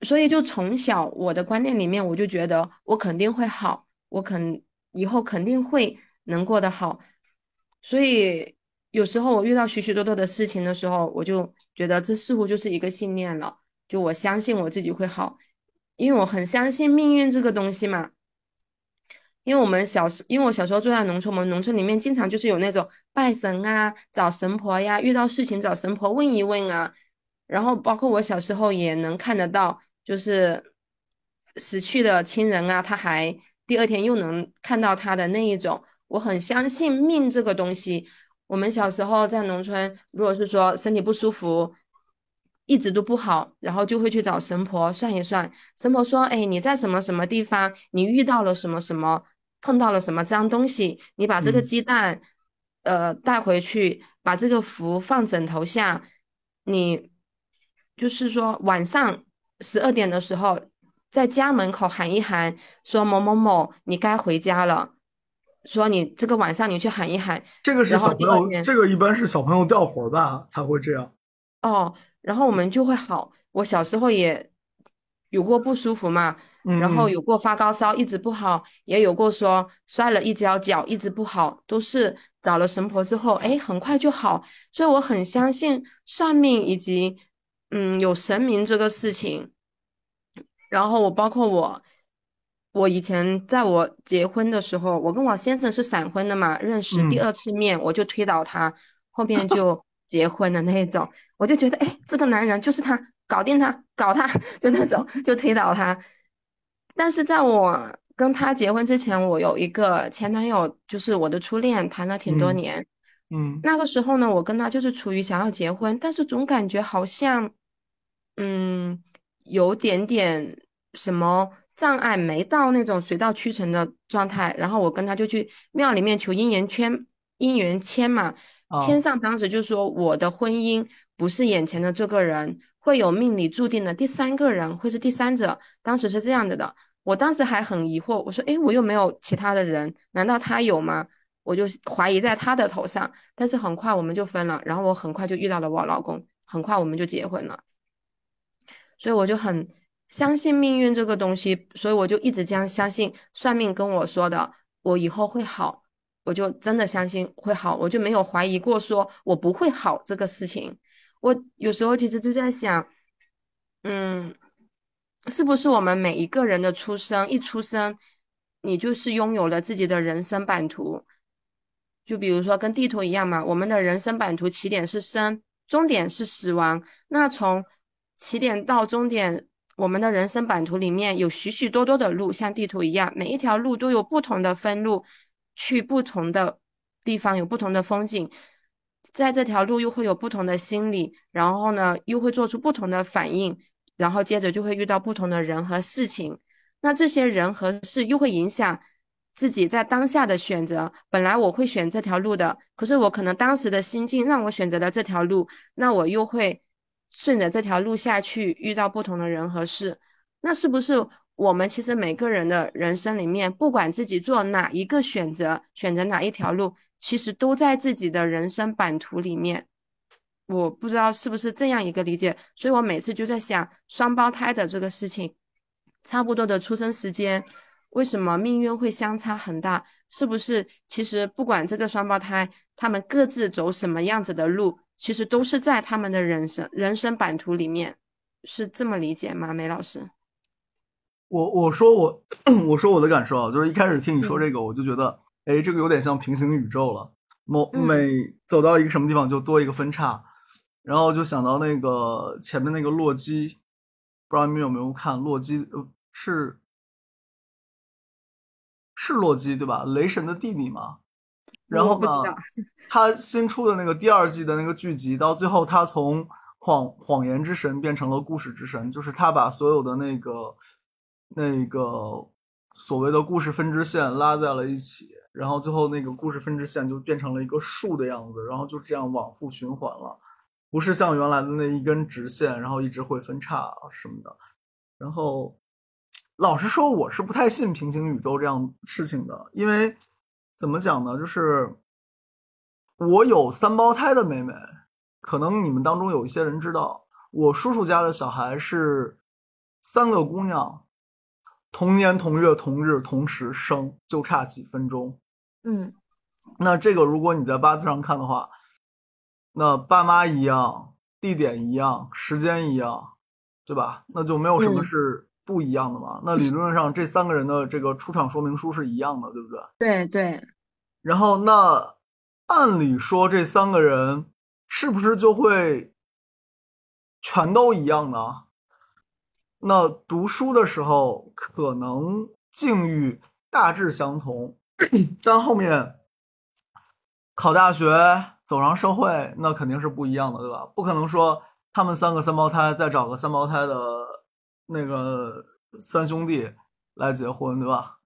所以就从小我的观念里面，我就觉得我肯定会好，我肯以后肯定会能过得好。所以有时候我遇到许许多多的事情的时候，我就觉得这似乎就是一个信念了。就我相信我自己会好，因为我很相信命运这个东西嘛。因为我们小时，因为我小时候住在农村，我们农村里面经常就是有那种拜神啊、找神婆呀，遇到事情找神婆问一问啊。然后包括我小时候也能看得到，就是死去的亲人啊，他还第二天又能看到他的那一种。我很相信命这个东西。我们小时候在农村，如果是说身体不舒服，一直都不好，然后就会去找神婆算一算。神婆说：“哎，你在什么什么地方，你遇到了什么什么，碰到了什么脏东西，你把这个嗯鸡蛋，呃，带回去，把这个符放枕头下，你就是说晚上十二点的时候，在家门口喊一喊，说某某某，你该回家了。说你这个晚上你去喊一喊，这个是小朋友，第二天。”这个一般是小朋友掉魂吧才会这样。哦，然后我们就会好。我小时候也有过不舒服嘛，然后有过发高烧一直不好，也有过说摔了一跤脚一直不好，都是找了神婆之后，哎，很快就好。所以我很相信算命以及嗯有神明这个事情。然后我包括我，我以前在我结婚的时候，我跟我先生是闪婚的嘛，认识第嗯二次面我就推倒他，后面就结婚的那一种，我就觉得哎，这个男人就是他，搞定他，搞他，就那种就推倒他。但是在我跟他结婚之前，我有一个前男友，就是我的初恋，谈了挺多嗯年。嗯那个时候呢，我跟他就是处于想要结婚，但是总感觉好像，嗯，有点点什么障碍，没到那种水到渠成的状态。然后我跟他就去庙里面求姻缘圈、姻缘签嘛，签啊上当时就说我的婚姻不是眼前的这个人，会有命里注定的第三个人，会是第三者。当时是这样子的，我当时还很疑惑，我说，诶，我又没有其他的人，难道他有吗？我就怀疑在他的头上。但是很快我们就分了，然后我很快就遇到了我老公，很快我们就结婚了。所以我就很相信命运这个东西，所以我就一直这样相信算命跟我说的，我以后会好，我就真的相信会好，我就没有怀疑过说我不会好这个事情。我有时候其实就在想，嗯，是不是我们每一个人的出生，一出生，你就是拥有了自己的人生版图？就比如说跟地图一样嘛，我们的人生版图起点是生，终点是死亡。那从起点到终点，我们的人生版图里面有许许多多的路，像地图一样，每一条路都有不同的分路，去不同的地方有不同的风景，在这条路又会有不同的心理，然后呢又会做出不同的反应，然后接着就会遇到不同的人和事情。那这些人和事又会影响自己在当下的选择。本来我会选这条路的，可是我可能当时的心境让我选择了这条路，那我又会顺着这条路下去，遇到不同的人和事。那是不是我们其实每个人的人生里面，不管自己做哪一个选择，选择哪一条路，其实都在自己的人生版图里面。我不知道是不是这样一个理解，所以我每次就在想双胞胎的这个事情。差不多的出生时间，为什么命运会相差很大？是不是其实不管这个双胞胎他们各自走什么样子的路，其实都是在他们的人生人生版图里面，是这么理解吗？梅老师？我我说我 我说我的感受啊，就是一开始听你说这个，我就觉得，哎，这个有点像平行宇宙了。某每走到一个什么地方就多一个分叉，然后就想到那个前面那个洛基，不知道你们有没有看洛基？呃是是洛基对吧？雷神的弟弟嘛。然后呢，他新出的那个第二季的那个剧集，到最后他从谎谎言之神变成了故事之神，就是他把所有的那个那个所谓的故事分支线拉在了一起，然后最后那个故事分支线就变成了一个树的样子，然后就这样往复循环了，不是像原来的那一根直线，然后一直会分叉什么的。然后老实说，我是不太信平行宇宙这样事情的，因为。怎么讲呢？就是我有三胞胎的妹妹，可能你们当中有一些人知道，我叔叔家的小孩是三个姑娘，同年同月同日同时生，就差几分钟。嗯，那这个如果你在八字上看的话，那爸妈一样，地点一样，时间一样，对吧？那就没有什么是。不一样的嘛？那理论上这三个人的这个出场说明书是一样的，对不对？对对。然后那按理说这三个人是不是就会全都一样呢？那读书的时候可能境遇大致相同，但后面考大学走上社会，那肯定是不一样的，对吧？不可能说他们三个三胞胎再找个三胞胎的。那个三兄弟来结婚，对吧？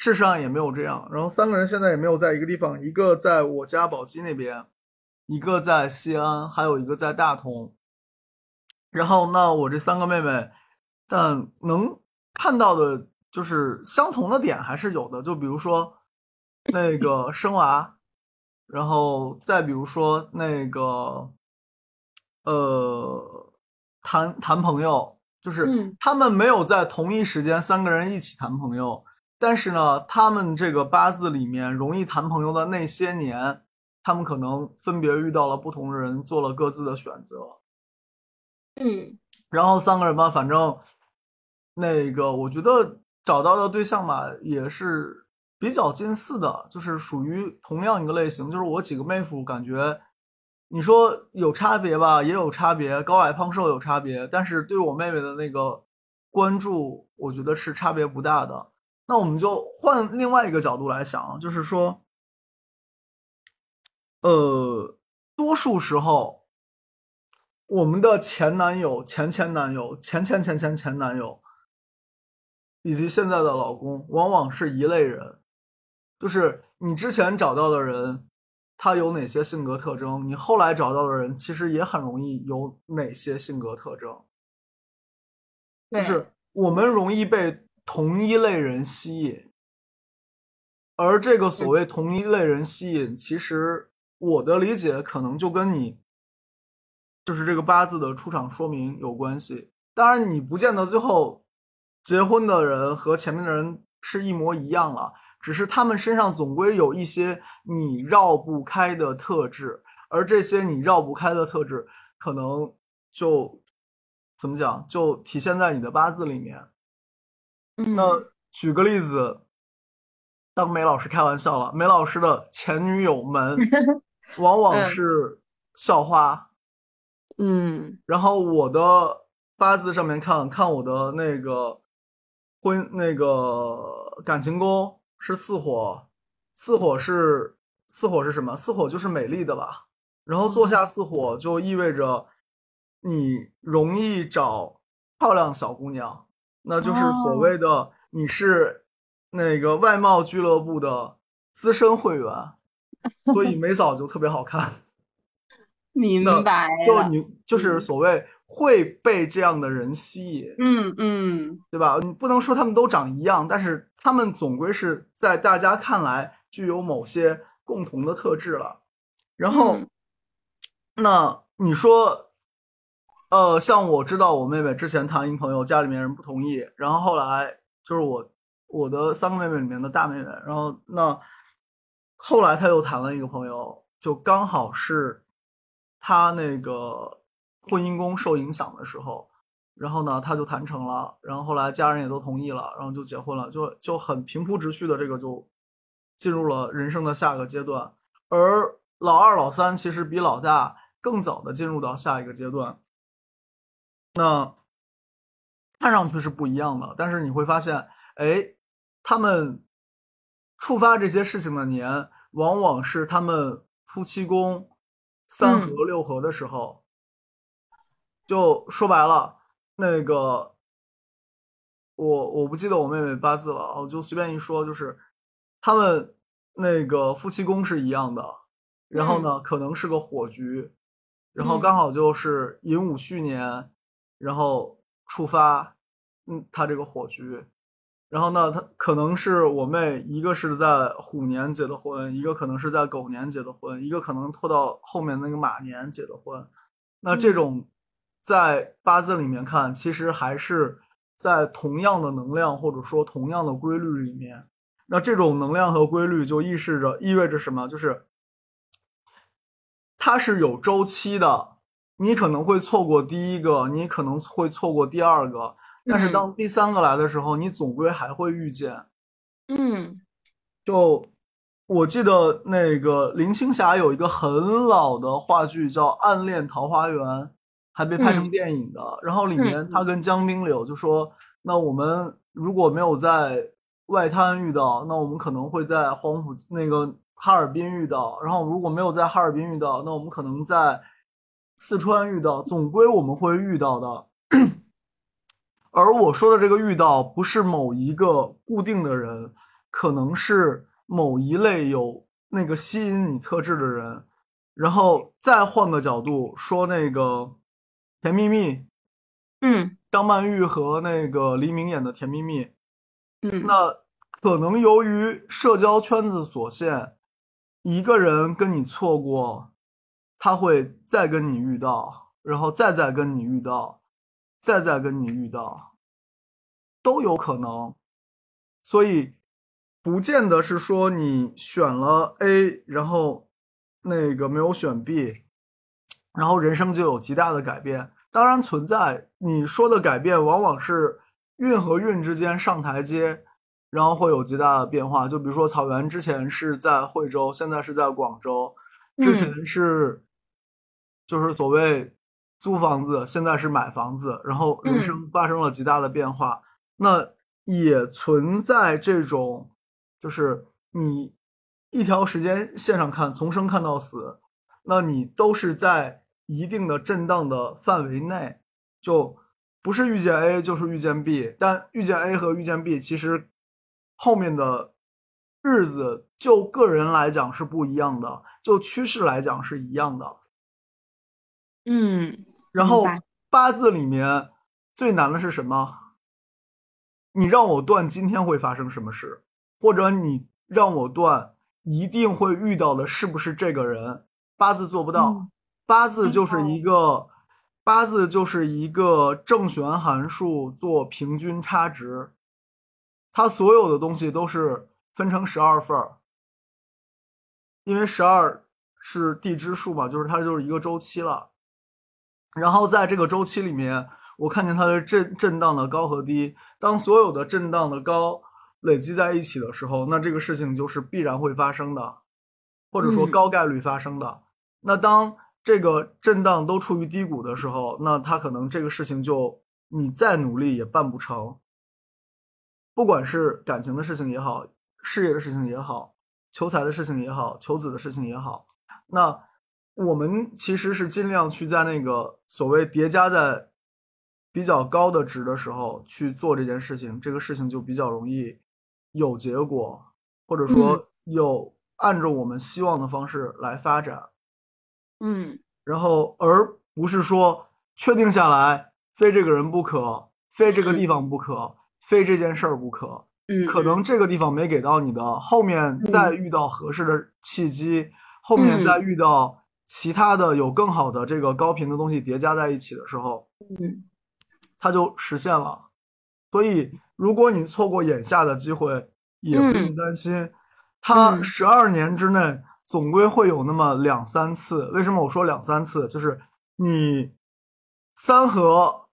事实上也没有这样。然后三个人现在也没有在一个地方，一个在我家宝鸡那边，一个在西安，还有一个在大同。然后那我这三个妹妹，但能看到的就是相同的点还是有的。就比如说那个生娃，然后再比如说那个呃谈谈朋友。就是他们没有在同一时间三个人一起谈朋友，但是呢，他们这个八字里面容易谈朋友的那些年，他们可能分别遇到了不同的人，做了各自的选择。嗯，然后三个人吧，反正那个我觉得找到的对象吧，也是比较近似的，就是属于同样一个类型。就是我几个妹夫感觉。你说有差别吧，也有差别，高矮胖瘦有差别，但是对我妹妹的那个关注，我觉得是差别不大的。那我们就换另外一个角度来想，就是说，呃，多数时候，我们的前男友、前前男友、前前前前前男友，以及现在的老公，往往是一类人，就是你之前找到的人。他有哪些性格特征？你后来找到的人其实也很容易有哪些性格特征？就是我们容易被同一类人吸引，而这个所谓同一类人吸引，其实我的理解可能就跟你就是这个八字的出场说明有关系。当然，你不见得最后结婚的人和前面的人是一模一样了。只是他们身上总归有一些你绕不开的特质，而这些你绕不开的特质，可能就怎么讲，就体现在你的八字里面。那举个例子，当梅老师开玩笑了，梅老师的前女友们 往往是校花。嗯，然后我的八字上面看看我的那个婚那个感情宫。是四火，四火是四火是什么？四火就是美丽的吧。然后坐下四火就意味着你容易找漂亮小姑娘，那就是所谓的你是那个外貌俱乐部的资深会员，所以美嫂就特别好看。明白，就你就是所谓。会被这样的人吸引，嗯嗯，对吧？你不能说他们都长一样，但是他们总归是在大家看来具有某些共同的特质了。然后，那你说，呃，像我知道我妹妹之前谈一朋友，家里面人不同意，然后后来就是我我的三个妹妹里面的大妹妹，然后那后来她又谈了一个朋友，就刚好是她那个。婚姻宫受影响的时候，然后呢，他就谈成了，然后后来家人也都同意了，然后就结婚了，就就很平铺直叙的这个就进入了人生的下个阶段。而老二、老三其实比老大更早的进入到下一个阶段，那看上去是不一样的，但是你会发现，哎，他们触发这些事情的年，往往是他们夫妻宫三合六合的时候，就说白了。那个，我我不记得我妹妹八字了，我就随便一说，就是他们那个夫妻宫是一样的，然后呢，可能是个火局，然后刚好就是寅午戌年，然后触发，嗯，他这个火局，然后呢，他可能是我妹，一个是在虎年结的婚，一个可能是在狗年结的婚，一个可能拖到后面那个马年结的婚，那这种。在八字里面看，其实还是在同样的能量或者说同样的规律里面。那这种能量和规律就意示着意味着什么？就是它是有周期的。你可能会错过第一个，你可能会错过第二个，但是当第三个来的时候，你总归还会遇见。嗯，就我记得那个林青霞有一个很老的话剧叫《暗恋桃花源》。还被拍成电影的，然后里面她跟江滨柳就说：“那我们如果没有在外滩遇到，那我们可能会在黄浦那个哈尔滨遇到；然后如果没有在哈尔滨遇到，那我们可能在四川遇到。总归我们会遇到的。而我说的这个遇到，不是某一个固定的人，可能是某一类有那个吸引你特质的人。然后再换个角度说，那个。”甜蜜蜜，嗯，张曼玉和那个黎明演的《甜蜜蜜》，嗯，那可能由于社交圈子所限，一个人跟你错过，他会再跟你遇到，然后再再跟你遇到，再再跟你遇到，都有可能，所以不见得是说你选了 A，然后那个没有选 B。然后人生就有极大的改变，当然存在你说的改变，往往是运和运之间上台阶，然后会有极大的变化。就比如说草原之前是在惠州，现在是在广州；之前是就是所谓租房子，现在是买房子，然后人生发生了极大的变化。那也存在这种，就是你一条时间线上看，从生看到死。那你都是在一定的震荡的范围内，就不是遇见 A 就是遇见 B，但遇见 A 和遇见 B 其实后面的日子就个人来讲是不一样的，就趋势来讲是一样的。嗯，然后八字里面最难的是什么？你让我断今天会发生什么事，或者你让我断一定会遇到的是不是这个人？八字做不到，八字就是一个八字就是一个正弦函数做平均差值，它所有的东西都是分成十二份儿，因为十二是地支数嘛，就是它就是一个周期了。然后在这个周期里面，我看见它的震震荡的高和低，当所有的震荡的高累积在一起的时候，那这个事情就是必然会发生的，或者说高概率发生的。那当这个震荡都处于低谷的时候，那它可能这个事情就你再努力也办不成。不管是感情的事情也好，事业的事情也好，求财的事情也好，求子的事情也好，那我们其实是尽量去在那个所谓叠加在比较高的值的时候去做这件事情，这个事情就比较容易有结果，或者说有按照我们希望的方式来发展。嗯，然后而不是说确定下来，非这个人不可，非这个地方不可，非这件事儿不可。嗯，可能这个地方没给到你的，后面再遇到合适的契机，后面再遇到其他的有更好的这个高频的东西叠加在一起的时候，嗯，它就实现了。所以，如果你错过眼下的机会，也不用担心，它十二年之内。总归会有那么两三次，为什么我说两三次？就是你三合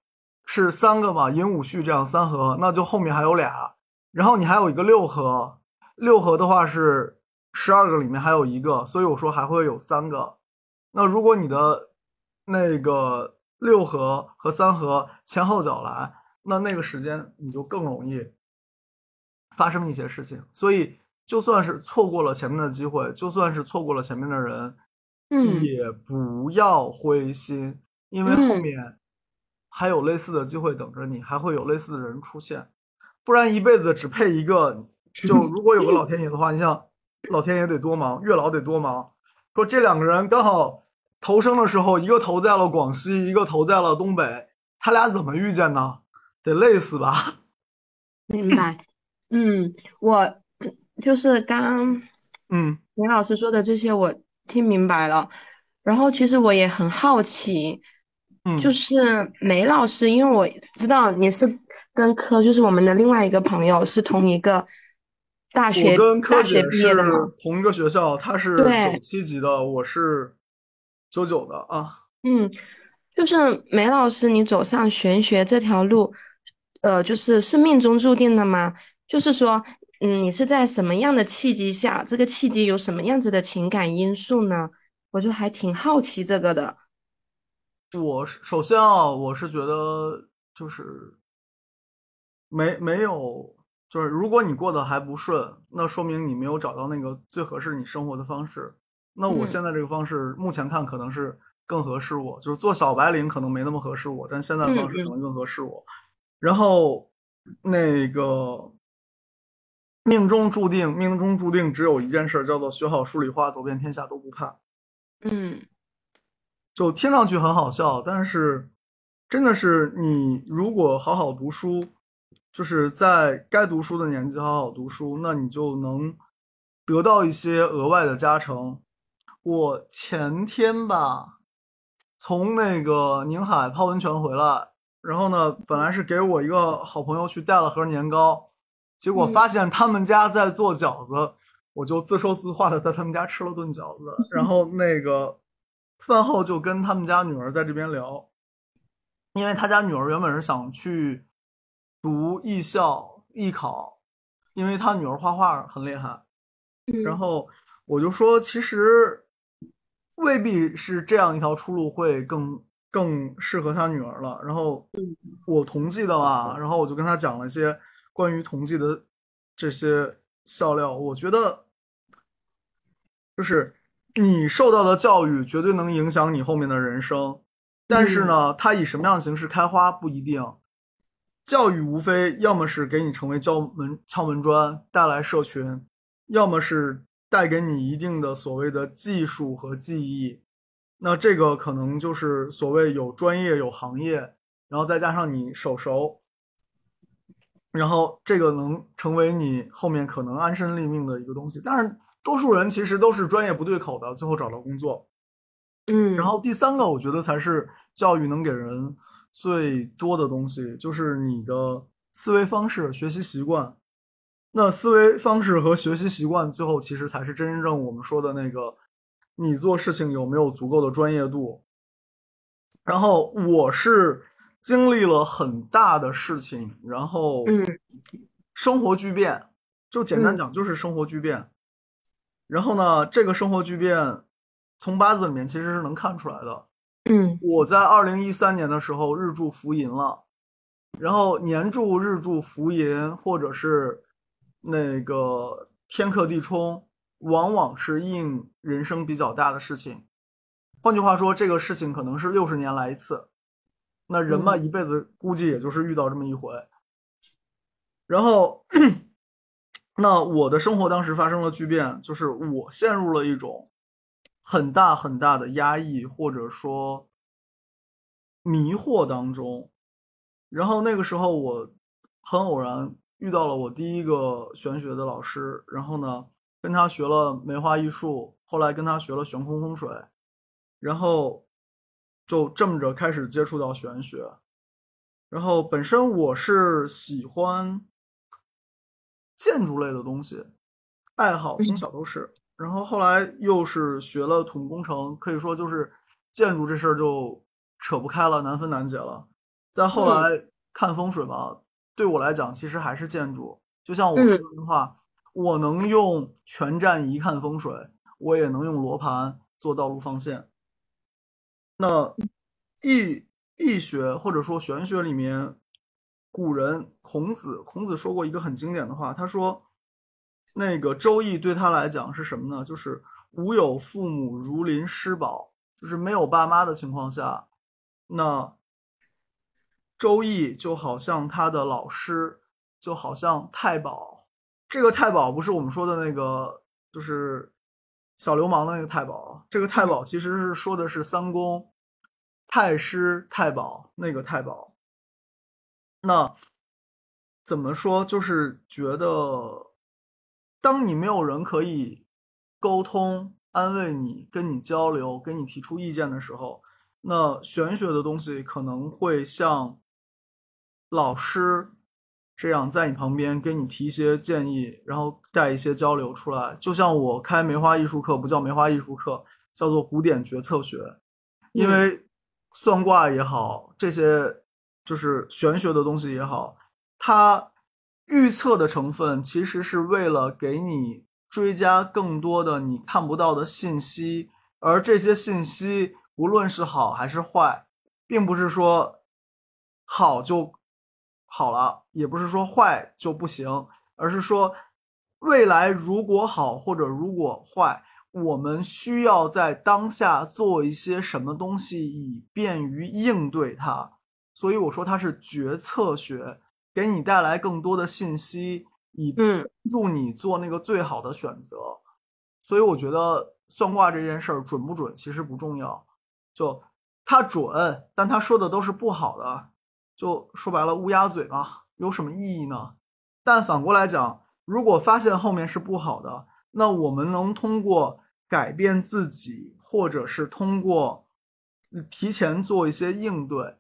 是三个嘛，寅午戌这样三合，那就后面还有俩，然后你还有一个六合，六合的话是十二个里面还有一个，所以我说还会有三个。那如果你的那个六合和三合前后脚来，那那个时间你就更容易发生一些事情。所以就算是错过了前面的机会，就算是错过了前面的人，嗯也不要灰心，因为后面还有类似的机会等着你，还会有类似的人出现。不然一辈子只配一个，就如果有个老天爷的话，你想老天爷得多忙，月老得多忙。说这两个人刚好投生的时候，一个投在了广西，一个投在了东北，他俩怎么遇见呢？得累死吧？明白。嗯，我就是刚刚嗯林老师说的这些，我听明白了。然后其实我也很好奇，嗯，就是梅老师，因为我知道你是跟科，就是我们的另外一个朋友，是同一个大学我跟柯大姐学毕业的嘛。是同一个学校，他是对九七级的，我是九九的啊。嗯，就是梅老师，你走上玄学这条路，呃，就是是命中注定的吗？就是说，嗯，你是在什么样的契机下，这个契机有什么样子的情感因素呢？我就还挺好奇这个的。我是首先啊，我是觉得就是没没有，就是如果你过得还不顺，那说明你没有找到那个最合适你生活的方式。那我嗯现在这个方式，目前看可能是更合适我，就是做小白领可能没那么合适我，但现在的方式嗯可能更合适我。然后那个命中注定，命中注定只有一件事，叫做学好数理化，走遍天下都不怕。嗯就听上去很好笑，但是真的是你如果好好读书，就是在该读书的年纪好好读书，那你就能得到一些额外的加成。我前天吧，从那个宁海泡温泉回来，然后呢，本来是给我一个好朋友去带了盒年糕，结果嗯发现他们家在做饺子，我就自说自话的在他们家吃了顿饺子，然后那个饭后就跟他们家女儿在这边聊，因为他家女儿原本是想去读艺校艺考，因为他女儿画画很厉害，嗯，然后我就说，其实未必是这样一条出路会更更适合他女儿了。然后我同济的嘛，然后我就跟他讲了一些关于同济的这些笑料。我觉得，就是你受到的教育绝对能影响你后面的人生，但是呢，它以什么样的形式开花不一定。教育无非要么是给你成为敲门敲门砖，带来社群，要么是带给你一定的所谓的技术和技艺。那这个可能就是所谓有专业有行业，然后再加上你手熟，然后这个能成为你后面可能安身立命的一个东西。但是多数人其实都是专业不对口的，最后找到工作。嗯，然后第三个，我觉得才是教育能给人最多的东西，就是你的思维方式、学习习惯。那思维方式和学习习惯，最后其实才是真正我们说的那个，你做事情有没有足够的专业度。然后我是经历了很大的事情，然后嗯生活巨变，就简单嗯讲就是生活巨变。然后呢，这个生活巨变从八字里面其实是能看出来的。嗯我在二零一三年的时候日柱福银了，然后年柱、日柱福银，或者是那个天克地冲，往往是应人生比较大的事情。换句话说，这个事情可能是六十年来一次，那人嘛，嗯一辈子估计也就是遇到这么一回。然后，那我的生活当时发生了巨变，就是我陷入了一种很大很大的压抑，或者说迷惑当中。然后那个时候我很偶然遇到了我第一个玄学的老师，然后呢跟他学了梅花易数，后来跟他学了悬空风水，然后就这么着开始接触到玄学。然后本身我是喜欢建筑类的东西，爱好从小都是。然后后来又是学了土木工程，可以说就是建筑这事儿就扯不开了，难分难解了。再后来看风水嘛，对我来讲其实还是建筑。就像我说的话，我能用全站仪看风水，我也能用罗盘做道路放线。那易易学或者说玄学里面，古人孔子，孔子说过一个很经典的话，他说，那个《周易》对他来讲是什么呢？就是无有父母，如临师宝，就是没有爸妈的情况下，那《周易》就好像他的老师。就好像太保，这个太保不是我们说的那个，就是小流氓的那个太保。这个太保其实是说的是三公、太师、太保那个太保。那怎么说？就是觉得，当你没有人可以沟通、安慰你、跟你交流、跟你提出意见的时候，那玄学的东西可能会像老师。这样在你旁边给你提一些建议，然后带一些交流出来。就像我开梅花艺术课，不叫梅花艺术课，叫做古典决策学。因为算卦也好，这些就是玄学的东西也好，它预测的成分其实是为了给你追加更多的你看不到的信息，而这些信息无论是好还是坏，并不是说好就。好了，也不是说坏就不行，而是说未来如果好或者如果坏，我们需要在当下做一些什么东西，以便于应对它。所以我说它是决策学，给你带来更多的信息，以帮助你做那个最好的选择。所以我觉得算卦这件事儿准不准其实不重要，就它准，但他说的都是不好的。就说白了，乌鸦嘴嘛，有什么意义呢？但反过来讲，如果发现后面是不好的，那我们能通过改变自己，或者是通过提前做一些应对，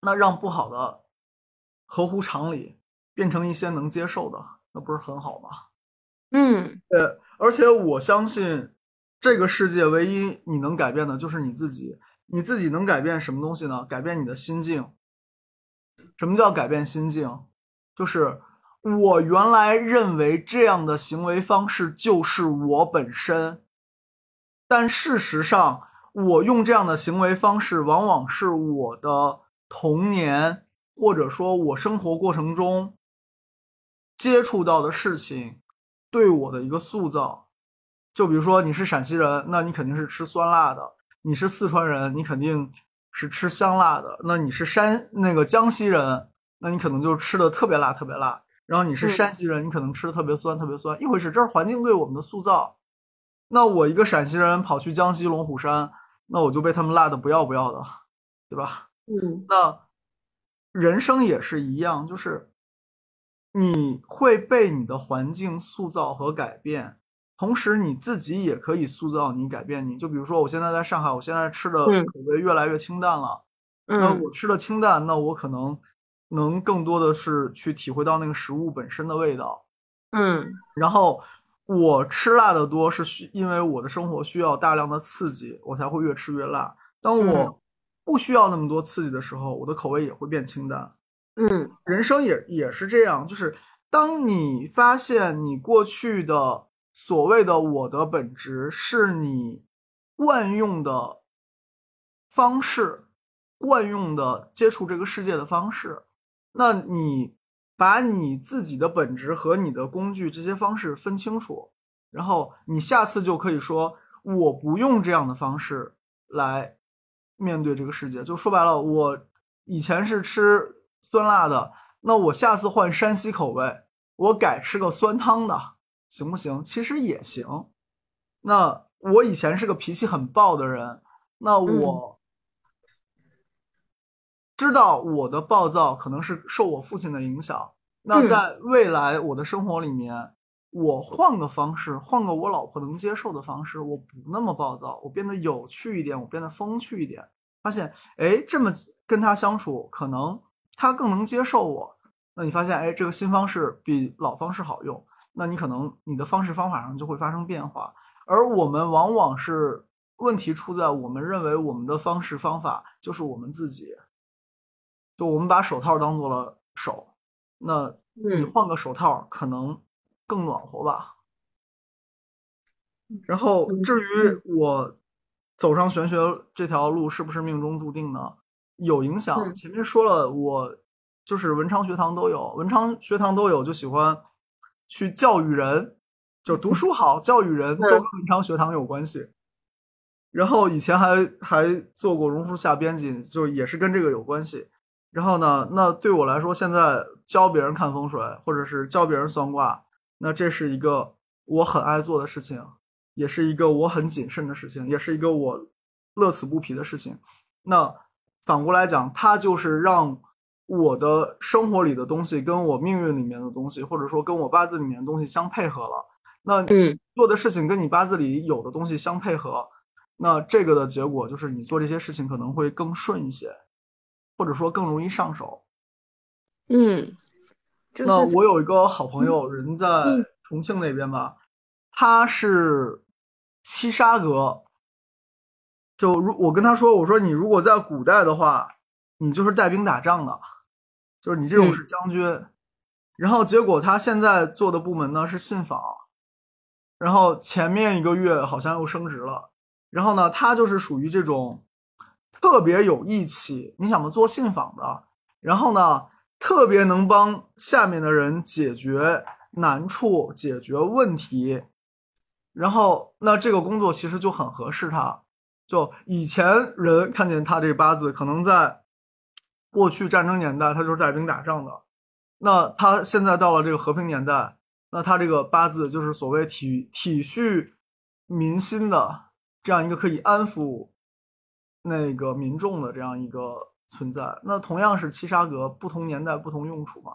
那让不好的合乎常理，变成一些能接受的，那不是很好吗？嗯，呃，而且我相信，这个世界唯一你能改变的就是你自己。你自己能改变什么东西呢？改变你的心境。什么叫改变心境？就是我原来认为这样的行为方式就是我本身，但事实上，我用这样的行为方式，往往是我的童年，或者说我生活过程中接触到的事情，对我的一个塑造。就比如说，你是陕西人，那你肯定是吃酸辣的；你是四川人，你肯定。是吃香辣的，那你是山那个江西人，那你可能就吃的特别辣，特别辣。然后你是山西人，你可能吃的特别酸，特别酸。一回事，这是环境对我们的塑造。那我一个陕西人跑去江西龙虎山，那我就被他们辣的不要不要的，对吧？嗯。那人生也是一样，就是你会被你的环境塑造和改变。同时，你自己也可以塑造你、改变你。就比如说，我现在在上海，我现在吃的口味越来越清淡了。那我吃的清淡，那我可能能更多的是去体会到那个食物本身的味道。嗯。然后我吃辣的多，是需因为我的生活需要大量的刺激，我才会越吃越辣。当我不需要那么多刺激的时候，我的口味也会变清淡。嗯，人生也也是这样，就是当你发现你过去的。所谓的我的本质是你惯用的方式，惯用的接触这个世界的方式。那你把你自己的本质和你的工具这些方式分清楚，然后你下次就可以说我不用这样的方式来面对这个世界。就说白了，我以前是吃酸辣的，那我下次换山西口味，我改吃个酸汤的。行不行？其实也行。那我以前是个脾气很暴的人，那我知道我的暴躁可能是受我父亲的影响。那在未来我的生活里面，我换个方式，换个我老婆能接受的方式，我不那么暴躁，我变得有趣一点，我变得风趣一点。发现，哎，这么跟他相处，可能他更能接受我。那你发现，哎，这个新方式比老方式好用。那你可能你的方式方法上就会发生变化，而我们往往是问题出在我们认为我们的方式方法就是我们自己。就我们把手套当做了手，那你嗯换个手套可能更暖和吧。然后嗯至于我走上玄学这条路是不是命中注定呢？有影响。嗯前面说了，我就是文昌学堂都有，文昌学堂都有，就喜欢去教育人，就读书好，教育人 都跟文昌学堂有关系。然后以前还还做过榕树下编辑，就也是跟这个有关系。然后呢，那对我来说，现在教别人看风水，或者是教别人算卦，那这是一个我很爱做的事情，也是一个我很谨慎的事情，也是一个我乐此不疲的事情。那反过来讲，它就是让我的生活里的东西跟我命运里面的东西，或者说跟我八字里面的东西相配合了。那嗯做的事情跟你八字里有的东西相配合，那这个的结果就是你做这些事情可能会更顺一些，或者说更容易上手。嗯，就是那我有一个好朋友，人在嗯重庆那边吧，他是七杀格。就如我跟他说，我说你如果在古代的话，你就是带兵打仗的，就是你这种嗯是将军。然后结果他现在做的部门呢是信访，然后前面一个月好像又升职了。然后呢，他就是属于这种特别有义气，你想嘛，做信访的，然后呢，特别能帮下面的人解决难处、解决问题，然后那这个工作其实就很合适他。就以前人看见他这八字，可能在过去战争年代，他就是带兵打仗的。那他现在到了这个和平年代，那他这个八字就是所谓体体恤民心的这样一个可以安抚那个民众的这样一个存在。那同样是七杀格，不同年代不同用处嘛。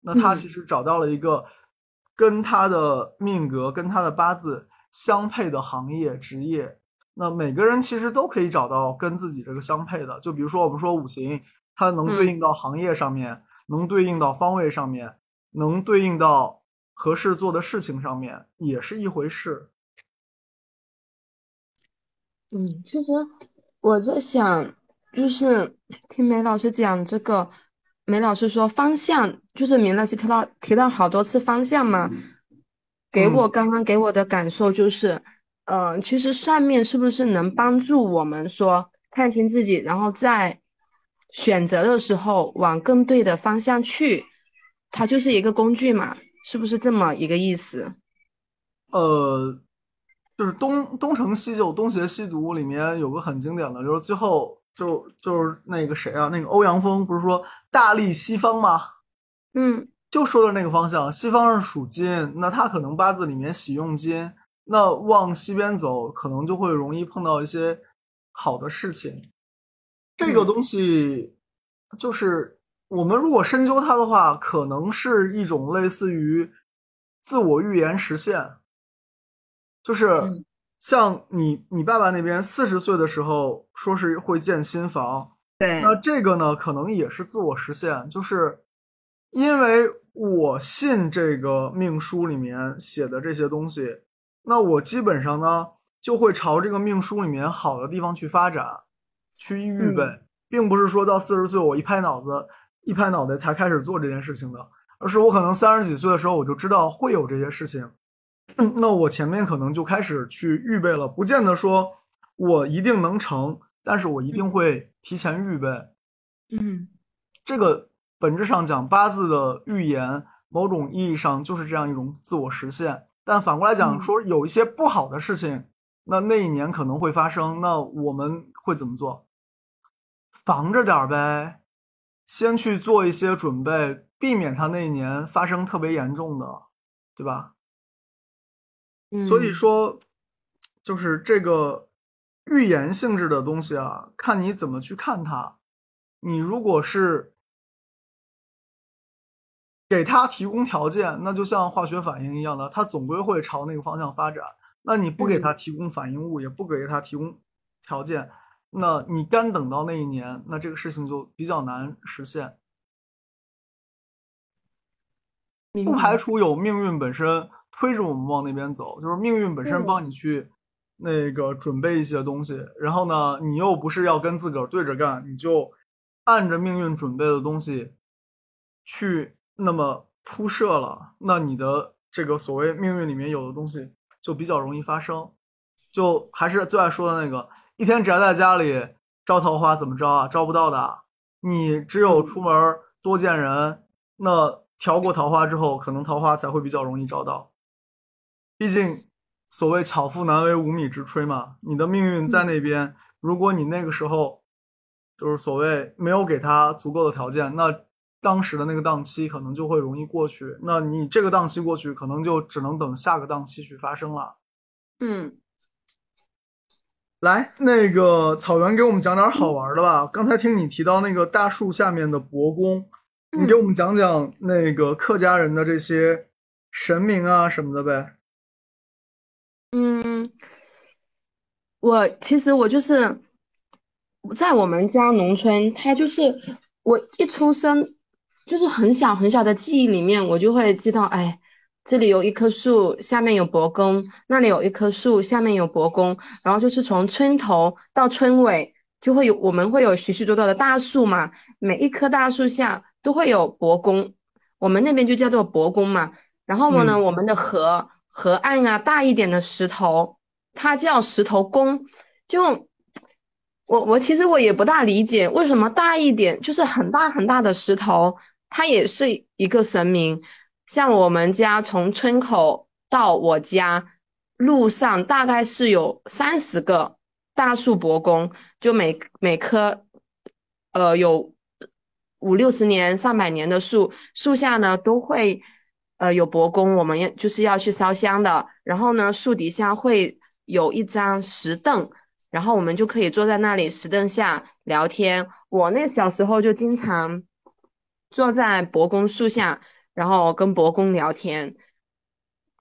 那他嗯其实找到了一个跟他的命格、跟他的八字相配的行业职业。那每个人其实都可以找到跟自己这个相配的。就比如说我们说五行，它能对应到行业上面，能对应到方位上面，能对应到合适做的事情上面，也是一回事。嗯，其实我在想，就是听梅老师讲这个，梅老师说方向，就是梅老师提到提到好多次方向嘛，给我刚刚给我的感受就是，嗯、其实算命是不是能帮助我们说看清自己，然后在选择的时候往更对的方向去，它就是一个工具嘛，是不是这么一个意思？呃，就是东东成西就，东邪西毒里面有个很经典的，就是最后就就是那个谁啊，那个欧阳锋不是说大力西方吗？嗯就说的那个方向，西方是属金，那他可能八字里面喜用金，那往西边走，可能就会容易碰到一些好的事情。这个嗯东西就是我们如果深究它的话，可能是一种类似于自我预言实现，就是嗯像你你爸爸那边四十岁的时候说是会建新房，对那这个呢，可能也是自我实现，就是因为我信这个命书里面写的这些东西，那我基本上呢就会朝这个命书里面好的地方去发展，去预备，嗯。并不是说到四十岁我一拍脑子一拍脑袋才开始做这件事情的，而是我可能三十几岁的时候我就知道会有这些事情，嗯那我前面可能就开始去预备了，不见得说我一定能成，但是我一定会提前预备。嗯这个本质上讲，八字的预言，某种意义上就是这样一种自我实现。但反过来讲，嗯说有一些不好的事情，那那一年可能会发生，那我们会怎么做？防着点儿呗，先去做一些准备，避免它那一年发生特别严重的，对吧？嗯，所以说，就是这个预言性质的东西啊，看你怎么去看它。你如果是给它提供条件，那就像化学反应一样的，它总归会朝那个方向发展。那你不给它提供反应物，也不给它提供条件，那你干等到那一年，那这个事情就比较难实现。不排除有命运本身推着我们往那边走，就是命运本身嗯帮你去那个准备一些东西，然后呢，你又不是要跟自个儿对着干，你就按着命运准备的东西去那么铺设了，那你的这个所谓命运里面有的东西就比较容易发生。就还是最爱说的那个，一天宅在家里招桃花怎么招啊？招不到的。你只有出门多见人，那调过桃花之后，可能桃花才会比较容易招到。毕竟，所谓巧妇难为无米之炊嘛。你的命运在那边，如果你那个时候就是所谓没有给他足够的条件，那当时的那个档期可能就会容易过去。那你这个档期过去，可能就只能等下个档期去发生了。嗯。来，那个草原给我们讲点好玩的吧。刚才听你提到那个大树下面的伯公，你给我们讲讲那个客家人的这些神明啊什么的呗。嗯，我其实我就是在我们家农村，他就是我一出生就是很小很小的记忆里面，我就会知道，哎。这里有一棵树，下面有伯公；那里有一棵树，下面有伯公。然后就是从村头到村尾，就会有我们会有许许多多的大树嘛。每一棵大树下都会有伯公，我们那边就叫做伯公嘛。然后呢，我们的河河岸啊，大一点的石头，它叫石头公。就我我其实我也不大理解，为什么大一点就是很大很大的石头，它也是一个神明。像我们家从村口到我家路上大概是有三十个大树伯公，就每每棵呃有五六十年、上百年的树，树下呢都会呃有伯公，我们要就是要去烧香的。然后呢，树底下会有一张石凳，然后我们就可以坐在那里石凳下聊天。我那小时候就经常坐在伯公树下。然后跟伯公聊天，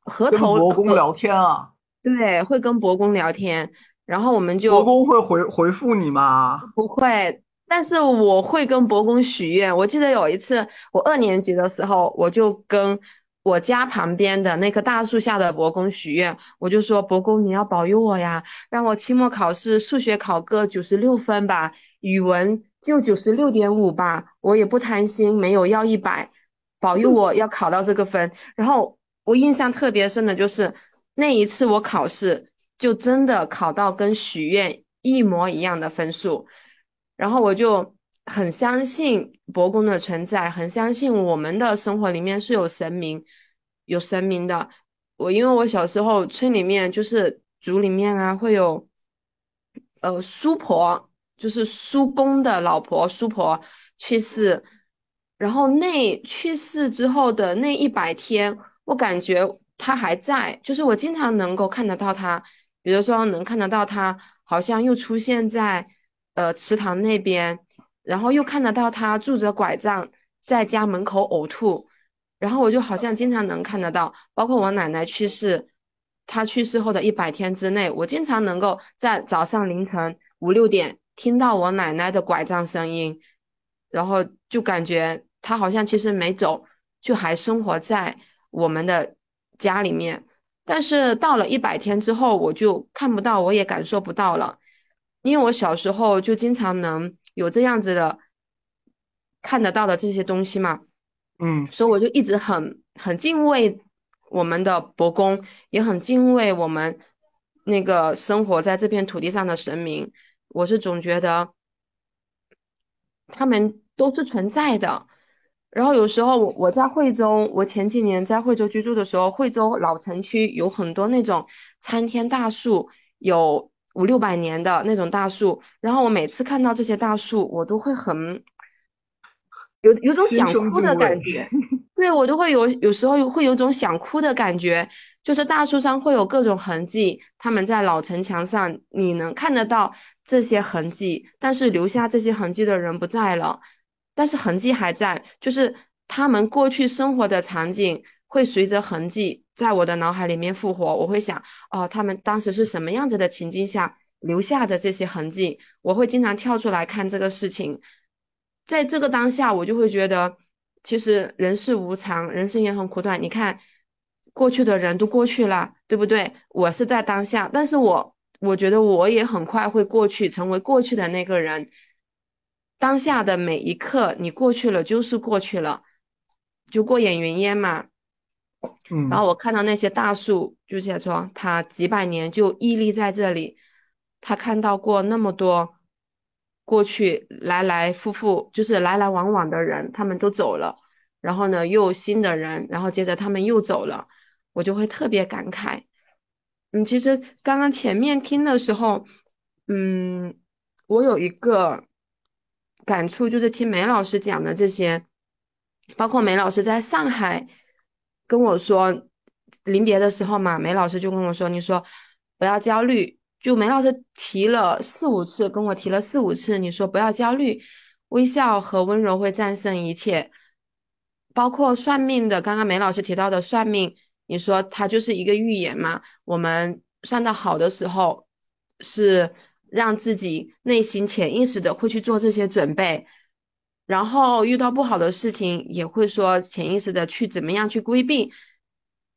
河头伯公聊天啊，对，会跟伯公聊天。然后我们就伯公会回回复你吗？不会，但是我会跟伯公许愿。我记得有一次，我二年级的时候，我就跟我家旁边的那棵大树下的伯公许愿，我就说：“伯公，你要保佑我呀，让我期末考试数学考个九十六分吧，语文就九十六点五吧，我也不贪心，没有要一百。”保佑我要考到这个分，然后我印象特别深的就是那一次我考试就真的考到跟许愿一模一样的分数，然后我就很相信伯公的存在，很相信我们的生活里面是有神明，有神明的。我因为我小时候村里面就是族里面啊会有，呃叔婆就是叔公的老婆叔婆去世。然后那去世之后的那一百天，我感觉他还在，就是我经常能够看得到他，比如说能看得到他好像又出现在呃池塘那边，然后又看得到他拄着拐杖在家门口呕吐，然后我就好像经常能看得到，包括我奶奶去世，她去世后的一百天之内，我经常能够在早上凌晨五六点听到我奶奶的拐杖声音，然后就感觉。他好像其实没走，就还生活在我们的家里面。但是到了一百天之后，我就看不到，我也感受不到了。因为我小时候就经常能有这样子的看得到的这些东西嘛，嗯，所以我就一直很很敬畏我们的伯公，也很敬畏我们那个生活在这片土地上的神明。我是总觉得他们都是存在的。然后有时候我我在惠州，我前几年在惠州居住的时候，惠州老城区有很多那种参天大树，有五六百年的那种大树。然后我每次看到这些大树，我都会很有有种想哭的感觉。对我都会有有时候会有种想哭的感觉，就是大树上会有各种痕迹，他们在老城墙上，你能看得到这些痕迹，但是留下这些痕迹的人不在了。但是痕迹还在，就是他们过去生活的场景会随着痕迹在我的脑海里面复活。我会想，哦，他们当时是什么样子的情境下留下的这些痕迹？我会经常跳出来看这个事情，在这个当下，我就会觉得，其实人世无常，人生也很苦短。你看，过去的人都过去了，对不对？我是在当下，但是我我觉得我也很快会过去，成为过去的那个人。当下的每一刻，你过去了就是过去了，就过眼云烟嘛。然后我看到那些大树，就写说他几百年就屹立在这里，他看到过那么多过去来来复复，就是来来往往的人，他们都走了，然后呢又有新的人，然后接着他们又走了，我就会特别感慨。嗯，其实刚刚前面听的时候，嗯，我有一个。感触就是听梅老师讲的这些，包括梅老师在上海跟我说临别的时候嘛，梅老师就跟我说：“你说不要焦虑。”就梅老师提了四五次，跟我提了四五次，你说不要焦虑，微笑和温柔会战胜一切。包括算命的，刚刚梅老师提到的算命，你说它就是一个预言嘛？我们算到好的时候是。让自己内心潜意识的会去做这些准备，然后遇到不好的事情也会说潜意识的去怎么样去规避。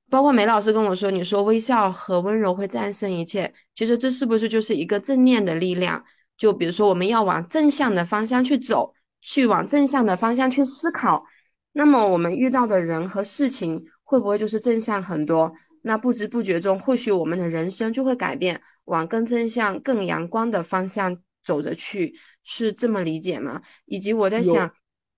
包括梅老师跟我说，你说微笑和温柔会战胜一切，其实这是不是就是一个正念的力量？就比如说我们要往正向的方向去走，去往正向的方向去思考，那么我们遇到的人和事情会不会就是正向很多？那不知不觉中，或许我们的人生就会改变，往更正向、更阳光的方向走着去，是这么理解吗？以及我在想，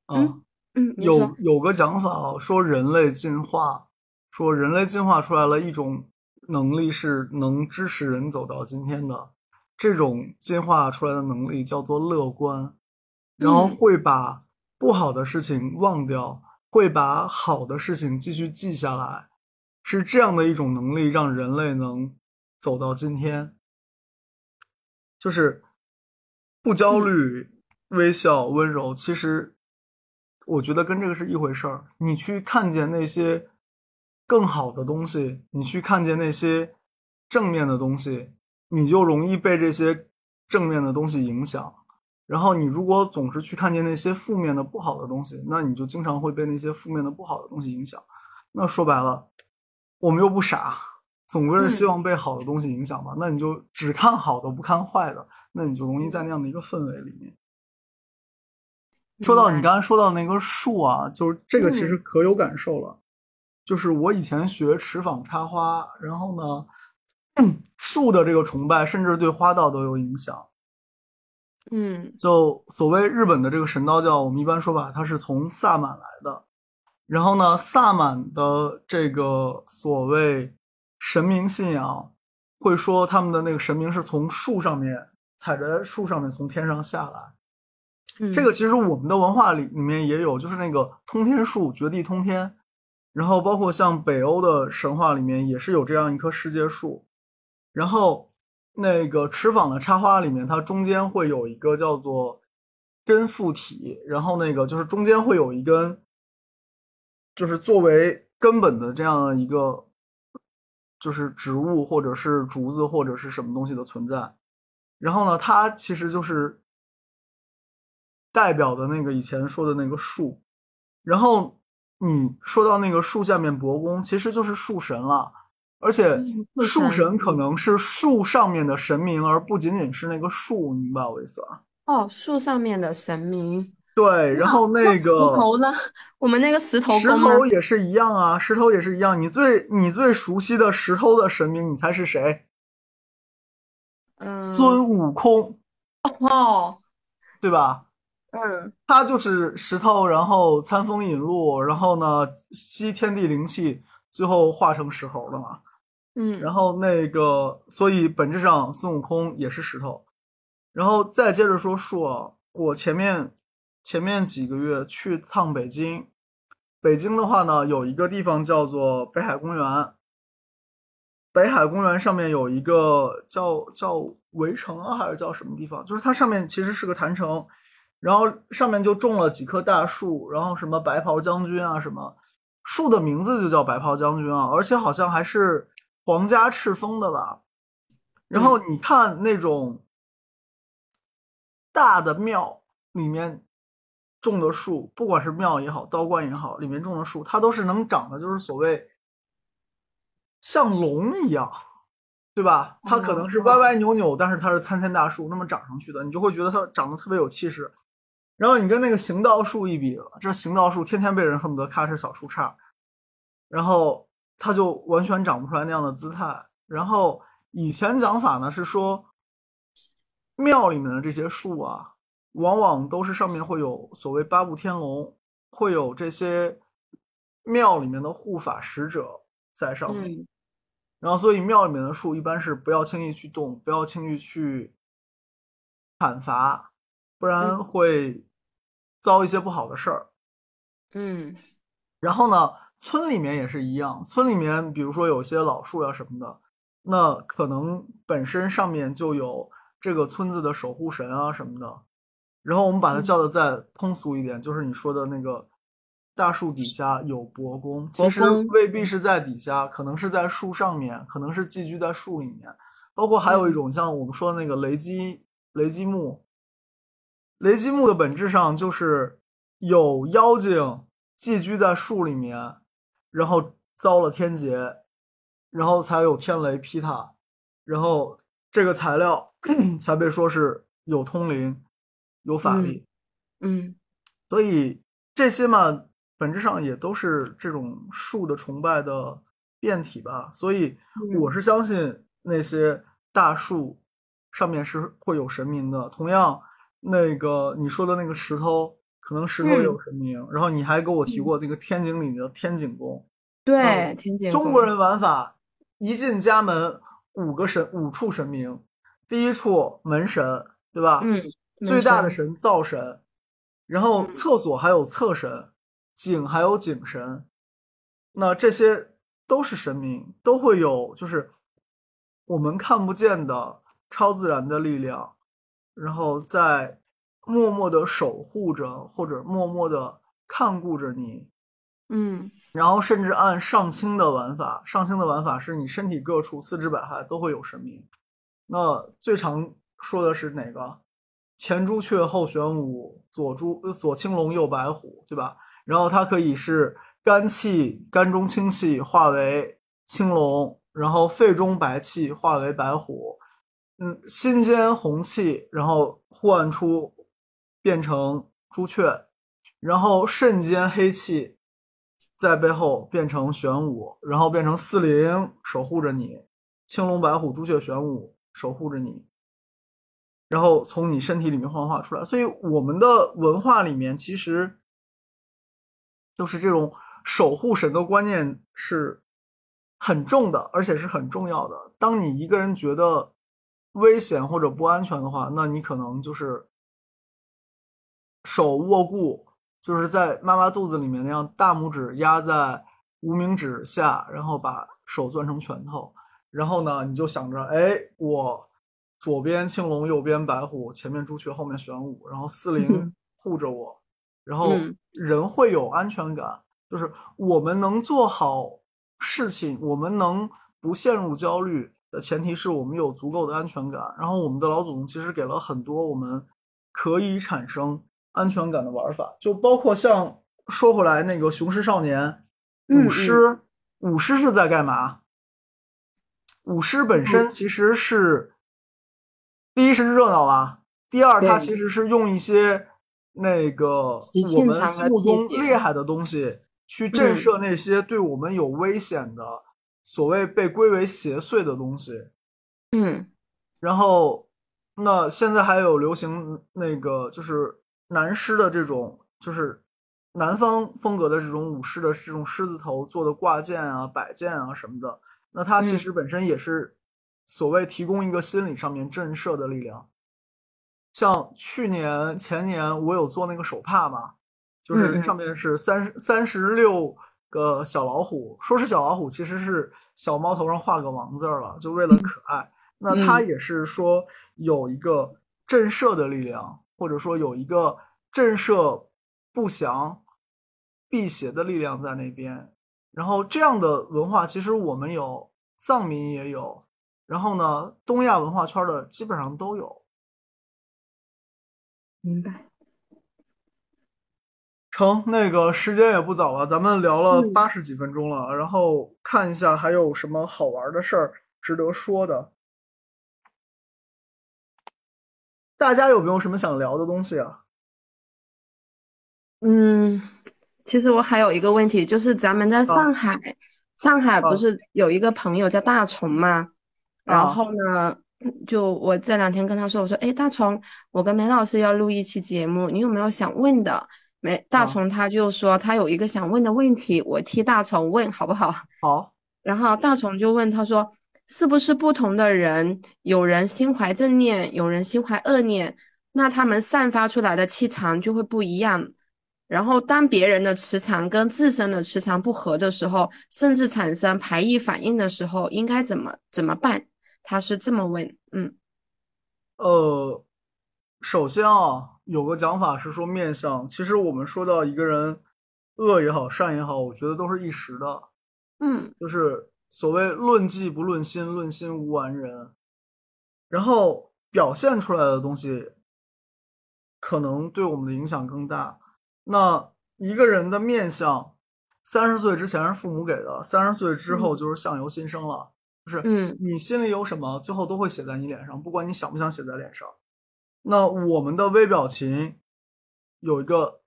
嗯嗯，有有个讲法说人类进化，说人类进化出来了一种能力，是能支持人走到今天的，这种进化出来的能力叫做乐观，然后会把不好的事情忘掉，会把好的事情继续记下来。是这样的一种能力，让人类能走到今天，就是不焦虑、微笑、温柔。其实，我觉得跟这个是一回事儿。你去看见那些更好的东西，你去看见那些正面的东西，你就容易被这些正面的东西影响。然后，你如果总是去看见那些负面的、不好的东西，那你就经常会被那些负面的、不好的东西影响。那说白了。我们又不傻，总归是希望被好的东西影响嘛。那你就只看好的，不看坏的，那你就容易在那样的一个氛围里面。说到你刚才说到那个树啊，就是这个其实可有感受了。就是我以前学持坊插花，然后呢，树的这个崇拜甚至对花道都有影响。嗯，就所谓日本的这个神道教，我们一般说吧，它是从萨满来的。然后呢，萨满的这个所谓神明信仰，会说他们的那个神明是从树上面踩着树上面从天上下来。这个其实我们的文化里里面也有，就是那个通天树，绝地通天。然后包括像北欧的神话里面也是有这样一棵世界树。然后那个持坊的插花里面，它中间会有一个叫做根附体，然后那个就是中间会有一根。就是作为根本的这样一个，就是植物或者是竹子或者是什么东西的存在，然后呢，它其实就是代表的那个以前说的那个树，然后你说到那个树下面伯公，其实就是树神了，而且树神可能是树上面的神明，而不仅仅是那个树，明白我意思吧？哦，树上面的神明。对，然后那个石头呢？我们那个石头石头也是一样啊，石头也是一样。你最你最熟悉的石头的神明，你猜是谁？嗯，孙悟空。哦，对吧？嗯，他就是石头，然后餐风饮露，然后呢吸天地灵气，最后化成石猴的嘛。嗯，然后那个，所以本质上孙悟空也是石头。然后再接着说树，我前面。前面几个月去趟北京，北京的话呢，有一个地方叫做北海公园。北海公园上面有一个叫叫围城啊，还是叫什么地方？就是它上面其实是个坛城，然后上面就种了几棵大树，然后什么白袍将军啊，什么树的名字就叫白袍将军啊，而且好像还是皇家敕封的吧。然后你看那种大的庙里面。种的树，不管是庙也好，道观也好，里面种的树，它都是能长的，就是所谓像龙一样，对吧？它可能是歪歪扭扭，但是它是参天大树那么长上去的，你就会觉得它长得特别有气势。然后你跟那个行道树一比，这行道树天天被人恨不得咔哧小树杈，然后它就完全长不出来那样的姿态。然后以前讲法呢是说，庙里面的这些树啊，往往都是上面会有所谓八部天龙，会有这些庙里面的护法使者在上面。嗯然后，所以庙里面的树一般是不要轻易去动，不要轻易去砍伐，不然嗯会遭一些不好的事儿。嗯然后呢，村里面也是一样，村里面比如说有些老树呀什么的，那可能本身上面就有这个村子的守护神啊什么的。然后我们把它嗯叫的再通俗一点，就是你说的那个大树底下有伯公，其实未必是在底下，可能是在树上面，可能是寄居在树里面。包括还有一种像我们说的那个雷击雷击木，雷击木的本质上就是有妖精寄居在树里面，然后遭了天劫，然后才有天雷劈它，然后这个材料 才被说是有通灵、有法力。嗯所以这些嘛，本质上也都是这种树的崇拜的变体吧。所以嗯我是相信那些大树上面是会有神明的。同样，那个你说的那个石头，可能石头也有神明。然后你还给我提过那个天井里的天井宫，对，天井宫中国人玩法，一进家门五个神五处神明，第一处门神，对吧？嗯最大的神灶神，然后嗯厕所还有厕神，井还有井神，那这些都是神明，都会有就是我们看不见的超自然的力量，然后在默默的守护着，或者默默的看顾着你，嗯然后甚至按上清的玩法，上清的玩法是你身体各处四肢百骸都会有神明。那最常说的是哪个？前朱雀，后玄武，左朱呃左青龙，右白虎，对吧？然后它可以是肝气，肝中清气化为青龙，然后肺中白气化为白虎，嗯，心间红气，然后唤出变成朱雀，然后肾间黑气在背后变成玄武，然后变成四灵守护着你，青龙、白虎、朱雀、玄武守护着你，然后从你身体里面幻化出来。所以我们的文化里面其实就是这种守护神的观念是很重的，而且是很重要的。当你一个人觉得危险或者不安全的话，那你可能就是手握固，就是在妈妈肚子里面那样，大拇指压在无名指下，然后把手攥成拳头，然后呢，你就想着，哎，我左边青龙，右边白虎，前面朱雀，后面玄武，然后四 灵嗯护着我，然后嗯人会有安全感，就是我们能做好事情，我们能不陷入焦虑的前提是我们有足够的安全感。然后我们的老祖宗其实给了很多我们可以产生安全感的玩法，就包括像说回来那个雄狮少年嗯舞狮，舞狮是在干嘛？舞狮本嗯身其实是，第一是热闹吧，第二它其实是用一些那个我们心目中厉害的东西去震嗯慑那些对我们有危险的所谓被归为邪祟的东西。嗯然后，那现在还有流行那个就是男狮的这种，就是南方风格的这种武士的这种狮子头做的挂件啊、摆件啊什么的。那它其嗯实本身也是所谓提供一个心理上面震慑的力量。像去年、前年我有做那个手帕嘛，就是上面是三十三十六个小老虎，说是小老虎，其实是小猫头上画个王字儿了，就为了可爱。那它嗯也是说有一个震慑的力量，或者说有一个震慑不祥、辟邪的力量在那边。然后这样的文化，其实我们有，藏民也有，然后呢，东亚文化圈的基本上都有。明白。成，那个时间也不早了，咱们聊了嗯八十几分钟了，然后看一下还有什么好玩的事儿值得说的。大家有没有什么想聊的东西啊？嗯，其实我还有一个问题，就是咱们在上海，上海不是有一个朋友叫大虫吗？然后呢，就我这两天跟他说，我说，哎，大虫，我跟梅老师要录一期节目，你有没有想问的？梅大虫他就说他有一个想问的问题，我替大虫问好不好？好。然后大虫就问他说，是不是不同的人，有人心怀正念，有人心怀恶念，那他们散发出来的气场就会不一样？然后，当别人的磁场跟自身的磁场不合的时候，甚至产生排异反应的时候，应该怎么怎么办？他是这么问，嗯，呃，首先啊，有个讲法是说面相，其实我们说到一个人恶也好，善也好，我觉得都是一时的，嗯，就是所谓论迹不论心，论心无完人，然后表现出来的东西，可能对我们的影响更大。那一个人的面相，三十岁之前是父母给的，三十岁之后就是相由心生了。就是，嗯，你心里有什么，最后都会写在你脸上，不管你想不想写在脸上。那我们的微表情有一个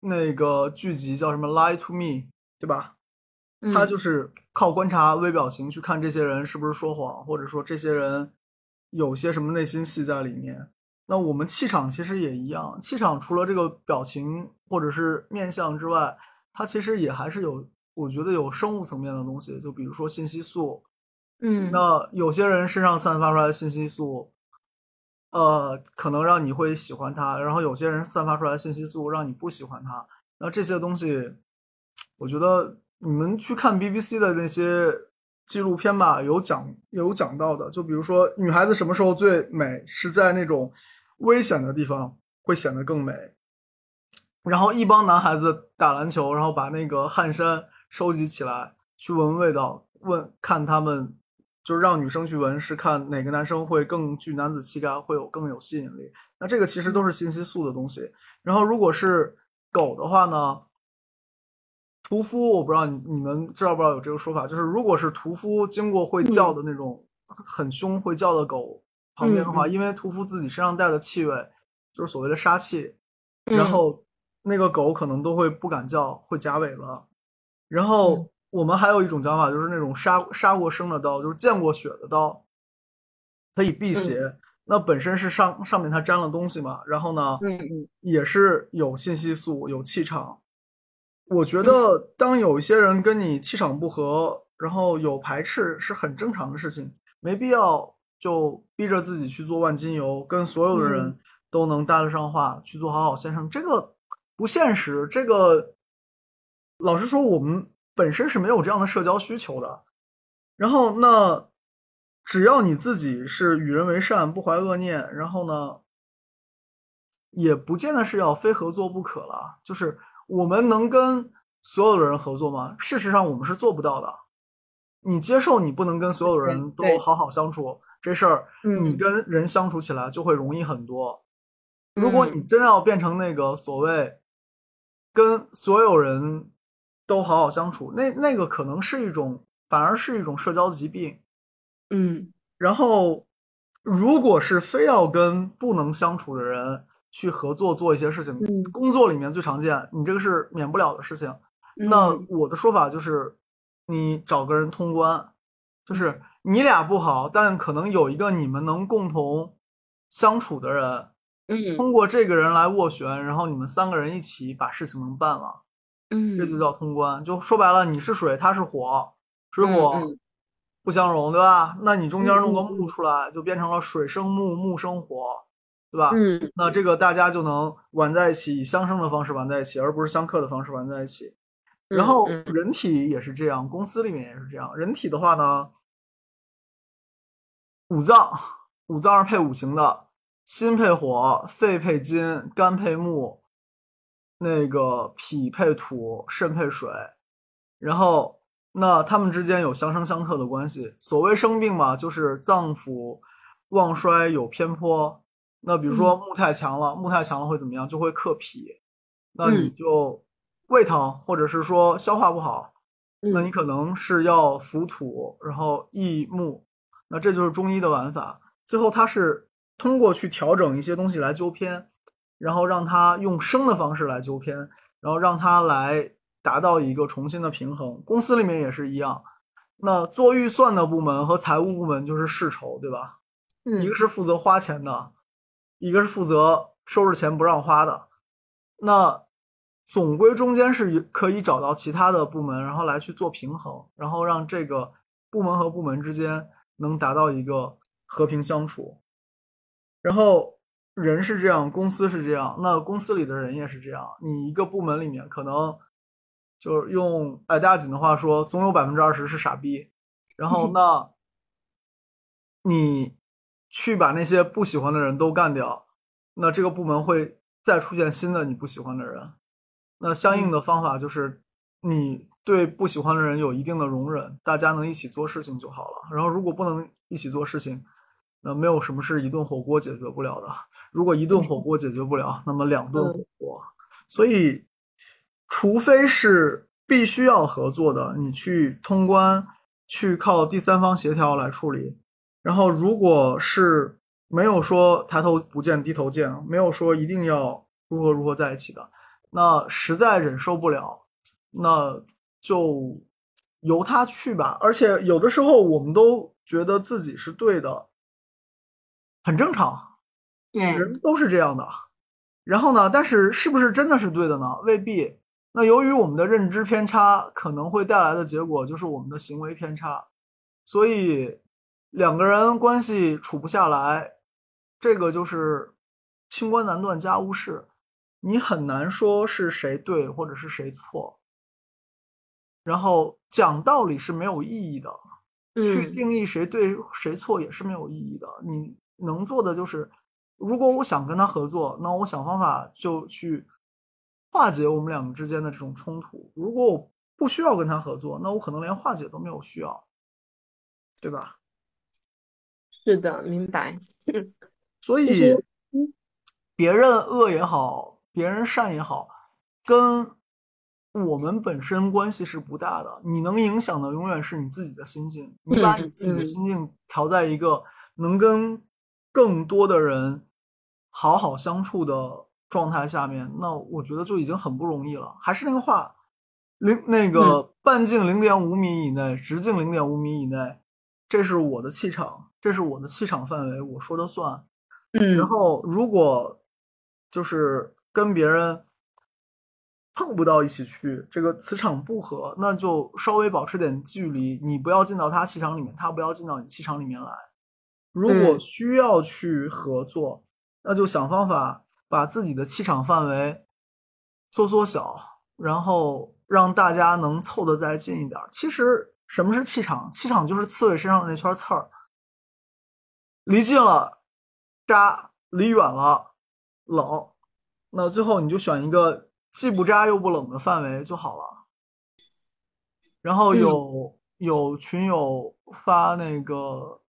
那个剧集叫什么《Lie to Me》，对吧？他就是靠观察微表情去看这些人是不是说谎，或者说这些人有些什么内心戏在里面。那我们气场其实也一样，气场除了这个表情或者是面相之外，它其实也还是有，我觉得有生物层面的东西，就比如说信息素。嗯，那有些人身上散发出来的信息素，呃，可能让你会喜欢他，然后有些人散发出来的信息素让你不喜欢他。那这些东西，我觉得你们去看 BBC 的那些纪录片吧，有讲有讲到的，就比如说女孩子什么时候最美，是在那种。危险的地方会显得更美。然后一帮男孩子打篮球，然后把那个汗衫收集起来，去闻味道，问看他们，就是让女生去闻，是看哪个男生会更具男子气概，会有更有吸引力。那这个其实都是信息素的东西。然后如果是狗的话呢，屠夫，我不知道你你们知道不知道有这个说法，就是如果是屠夫经过会叫的那种很凶会叫的狗。旁边的话，因为屠夫自己身上带的气味就是所谓的杀气，然后那个狗可能都会不敢叫，会夹尾了。然后我们还有一种讲法，就是那种杀杀过生的刀，就是见过血的刀，可以辟邪。那本身是上上面它沾了东西嘛，然后呢，嗯嗯，也是有信息素、有气场。我觉得当有一些人跟你气场不合，然后有排斥，是很正常的事情，没必要。就逼着自己去做万金油，跟所有的人都能搭得上话，去做好好先生，这个不现实。这个老实说，我们本身是没有这样的社交需求的。然后，那只要你自己是与人为善，不怀恶念，然后呢，也不见得是要非合作不可了。就是我们能跟所有的人合作吗？事实上，我们是做不到的。你接受你不能跟所有人都好好相处。这事儿，你跟人相处起来就会容易很多。如果你真要变成那个所谓跟所有人都好好相处，那那个可能是一种，反而是一种社交疾病。嗯，然后，如果是非要跟不能相处的人去合作做一些事情，工作里面最常见，你这个是免不了的事情。那我的说法就是，你找个人通关。就是你俩不好，但可能有一个你们能共同相处的人，嗯，通过这个人来斡旋，然后你们三个人一起把事情能办了，嗯，这就叫通关。就说白了，你是水，它是火，水火不相容，对吧？那你中间弄个木出来，就变成了水生木，木生火，对吧？嗯，那这个大家就能玩在一起，以相生的方式玩在一起，而不是相克的方式玩在一起。然后人体也是这样，公司里面也是这样。人体的话呢，五脏五脏是配五行的，心配火，肺配金，肝配木，那个脾配土，肾配水。然后那他们之间有相生相克的关系。所谓生病嘛，就是脏腑旺衰有偏颇。那比如说木太强了，木太强了会怎么样？就会克脾，那你就。胃疼，或者是说消化不好，那你可能是要服土，然后益木，那这就是中医的玩法。最后它是通过去调整一些东西来纠偏，然后让他用生的方式来纠偏，然后让他来达到一个重新的平衡。公司里面也是一样，那做预算的部门和财务部门就是世仇，对吧？嗯一个是负责花钱的，一个是负责收拾钱不让花的。那总归中间是可以找到其他的部门，然后来去做平衡，然后让这个部门和部门之间能达到一个和平相处。然后人是这样，公司是这样，那公司里的人也是这样。你一个部门里面可能就是用矮大紧的话说，总有百分之二十是傻逼。然后 那你去把那些不喜欢的人都干掉，那这个部门会再出现新的你不喜欢的人。那相应的方法就是你对不喜欢的人有一定的容忍，大家能一起做事情就好了。然后如果不能一起做事情，那没有什么是一顿火锅解决不了的。如果一顿火锅解决不了，那么两顿火锅。所以，除非是必须要合作的，你去通关，去靠第三方协调来处理。然后，如果是没有说抬头不见低头见，没有说一定要如何如何在一起的，那实在忍受不了，那就由他去吧。而且有的时候我们都觉得自己是对的，很正常，对，人都是这样的。然后呢，但是是不是真的是对的呢？未必。那由于我们的认知偏差，可能会带来的结果就是我们的行为偏差。所以两个人关系处不下来，这个就是清官难断家务事，你很难说是谁对或者是谁错。然后讲道理是没有意义的，去嗯定义谁对谁错也是没有意义的。你能做的就是，如果我想跟他合作，那我想方法就去化解我们两个之间的这种冲突。如果我不需要跟他合作，那我可能连化解都没有需要，对吧？是的，明白。所以别人恶也好，别人善也好，跟我们本身关系是不大的。你能影响的永远是你自己的心境。你把你自己的嗯心境调在一个能跟更多的人好好相处的状态下面，那我觉得就已经很不容易了。还是那个话，零那个半径零点五米以内，直径零点五米以内，这是我的气场，这是我的气场范围，我说的算。嗯，然后如果就是跟别人碰不到一起去，这个磁场不合，那就稍微保持点距离，你不要进到他气场里面，他不要进到你气场里面来。如果嗯需要去合作，那就想方法把自己的气场范围缩缩小，然后让大家能凑得再近一点儿。其实什么是气场？气场就是刺猬身上的那圈刺儿，离近了扎，离远了冷，那最后你就选一个既不扎又不冷的范围就好了。然后有、有群友发那个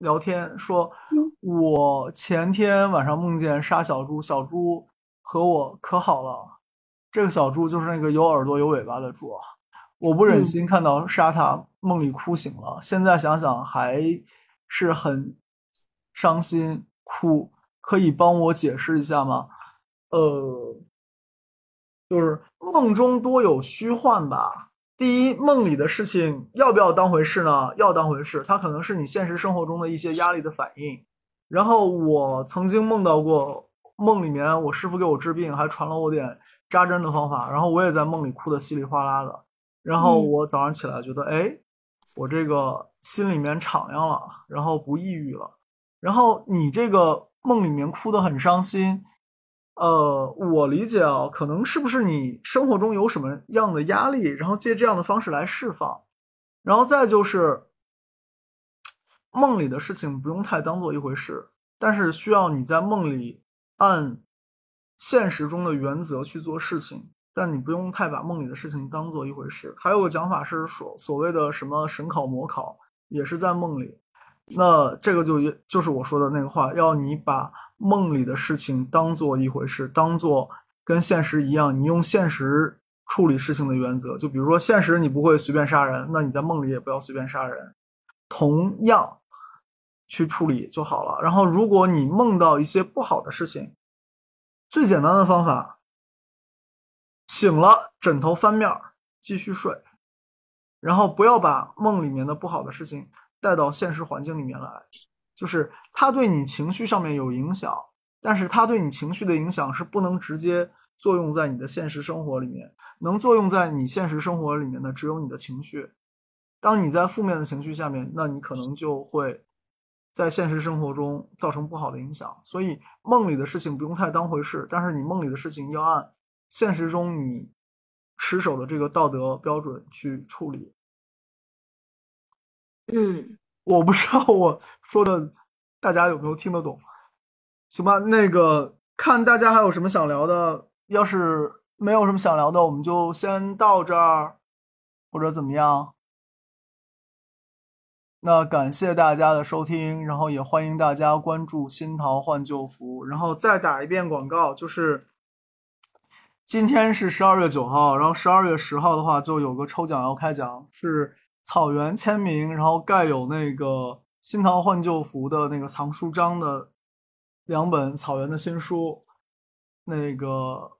聊天说，我前天晚上梦见杀小猪，小猪和我可好了。这个小猪就是那个有耳朵有尾巴的猪啊，我不忍嗯心看到杀它，梦里哭醒了。现在想想还是很伤心哭，可以帮我解释一下吗？呃，就是梦中多有虚幻吧。第一，梦里的事情要不要当回事呢？要当回事，它可能是你现实生活中的一些压力的反应。然后我曾经梦到过，梦里面我师傅给我治病，还传了我点扎针的方法，然后我也在梦里哭得稀里哗啦的。然后嗯我早上起来觉得，哎，我这个心里面敞亮了，然后不抑郁了。然后你这个梦里面哭得很伤心，呃，我理解啊，可能是不是你生活中有什么样的压力，然后借这样的方式来释放，然后再就是梦里的事情不用太当做一回事，但是需要你在梦里按现实中的原则去做事情，但你不用太把梦里的事情当做一回事。还有个讲法是说，所谓的什么神考魔考，也是在梦里。那这个就就是我说的那个话，要你把梦里的事情当做一回事，当做跟现实一样，你用现实处理事情的原则。就比如说，现实你不会随便杀人，那你在梦里也不要随便杀人，同样去处理就好了。然后，如果你梦到一些不好的事情，最简单的方法，醒了枕头翻面儿继续睡，然后不要把梦里面的不好的事情带到现实环境里面来，就是它对你情绪上面有影响，但是它对你情绪的影响是不能直接作用在你的现实生活里面，能作用在你现实生活里面的只有你的情绪。当你在负面的情绪下面，那你可能就会在现实生活中造成不好的影响。所以梦里的事情不用太当回事，但是你梦里的事情要按现实中你持守的这个道德标准去处理。嗯，我不知道我说的大家有没有听得懂？行吧，那个看大家还有什么想聊的，要是没有什么想聊的，我们就先到这儿，或者怎么样？那感谢大家的收听，然后也欢迎大家关注新桃换旧符，然后再打一遍广告，就是今天是十二月九号，然后十二月十号的话就有个抽奖要开奖，是草原签名，然后盖有那个新桃换旧符的那个藏书章的两本草原的新书，那个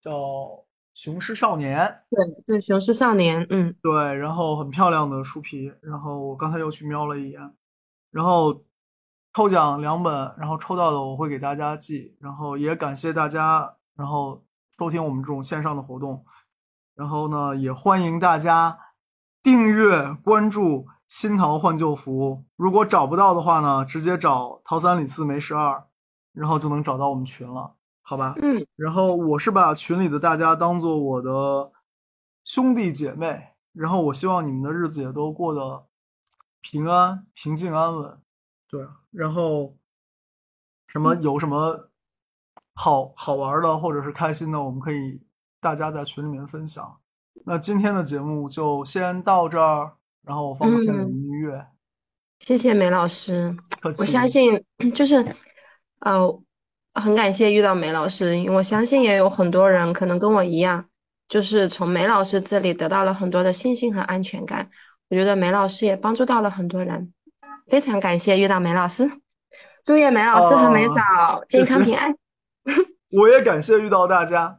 叫。雄狮少年，对对，雄狮少年，嗯，对，然后很漂亮的书皮，然后我刚才又去瞄了一眼，然后抽奖两本，然后抽到的我会给大家寄，然后也感谢大家，然后收听我们这种线上的活动，然后呢，也欢迎大家订阅关注新桃换旧符，如果找不到的话呢，直接找桃三李四梅十二，然后就能找到我们群了。好吧，嗯，然后我是把群里的大家当做我的兄弟姐妹，然后我希望你们的日子也都过得平安、平静、安稳，对，然后什么有什么好好玩的或者是开心的，我们可以大家在群里面分享。那今天的节目就先到这儿，然后我放个片尾音乐。谢谢梅老师，我相信就是，呃。很感谢遇到梅老师，因为我相信也有很多人可能跟我一样，就是从梅老师这里得到了很多的信心和安全感。我觉得梅老师也帮助到了很多人，非常感谢遇到梅老师，祝愿梅老师和梅嫂健康平安。我也感谢遇到大家，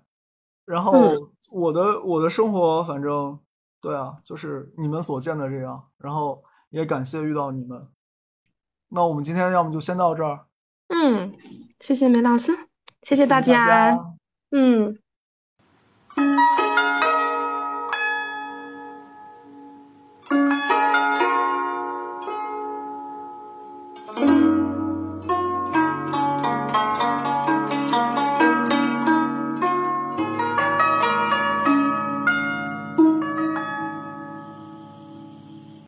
然后我的我的生活反正对啊，就是你们所见的这样，然后也感谢遇到你们。那我们今天要么就先到这儿。嗯，谢谢梅老师，谢谢大家。嗯。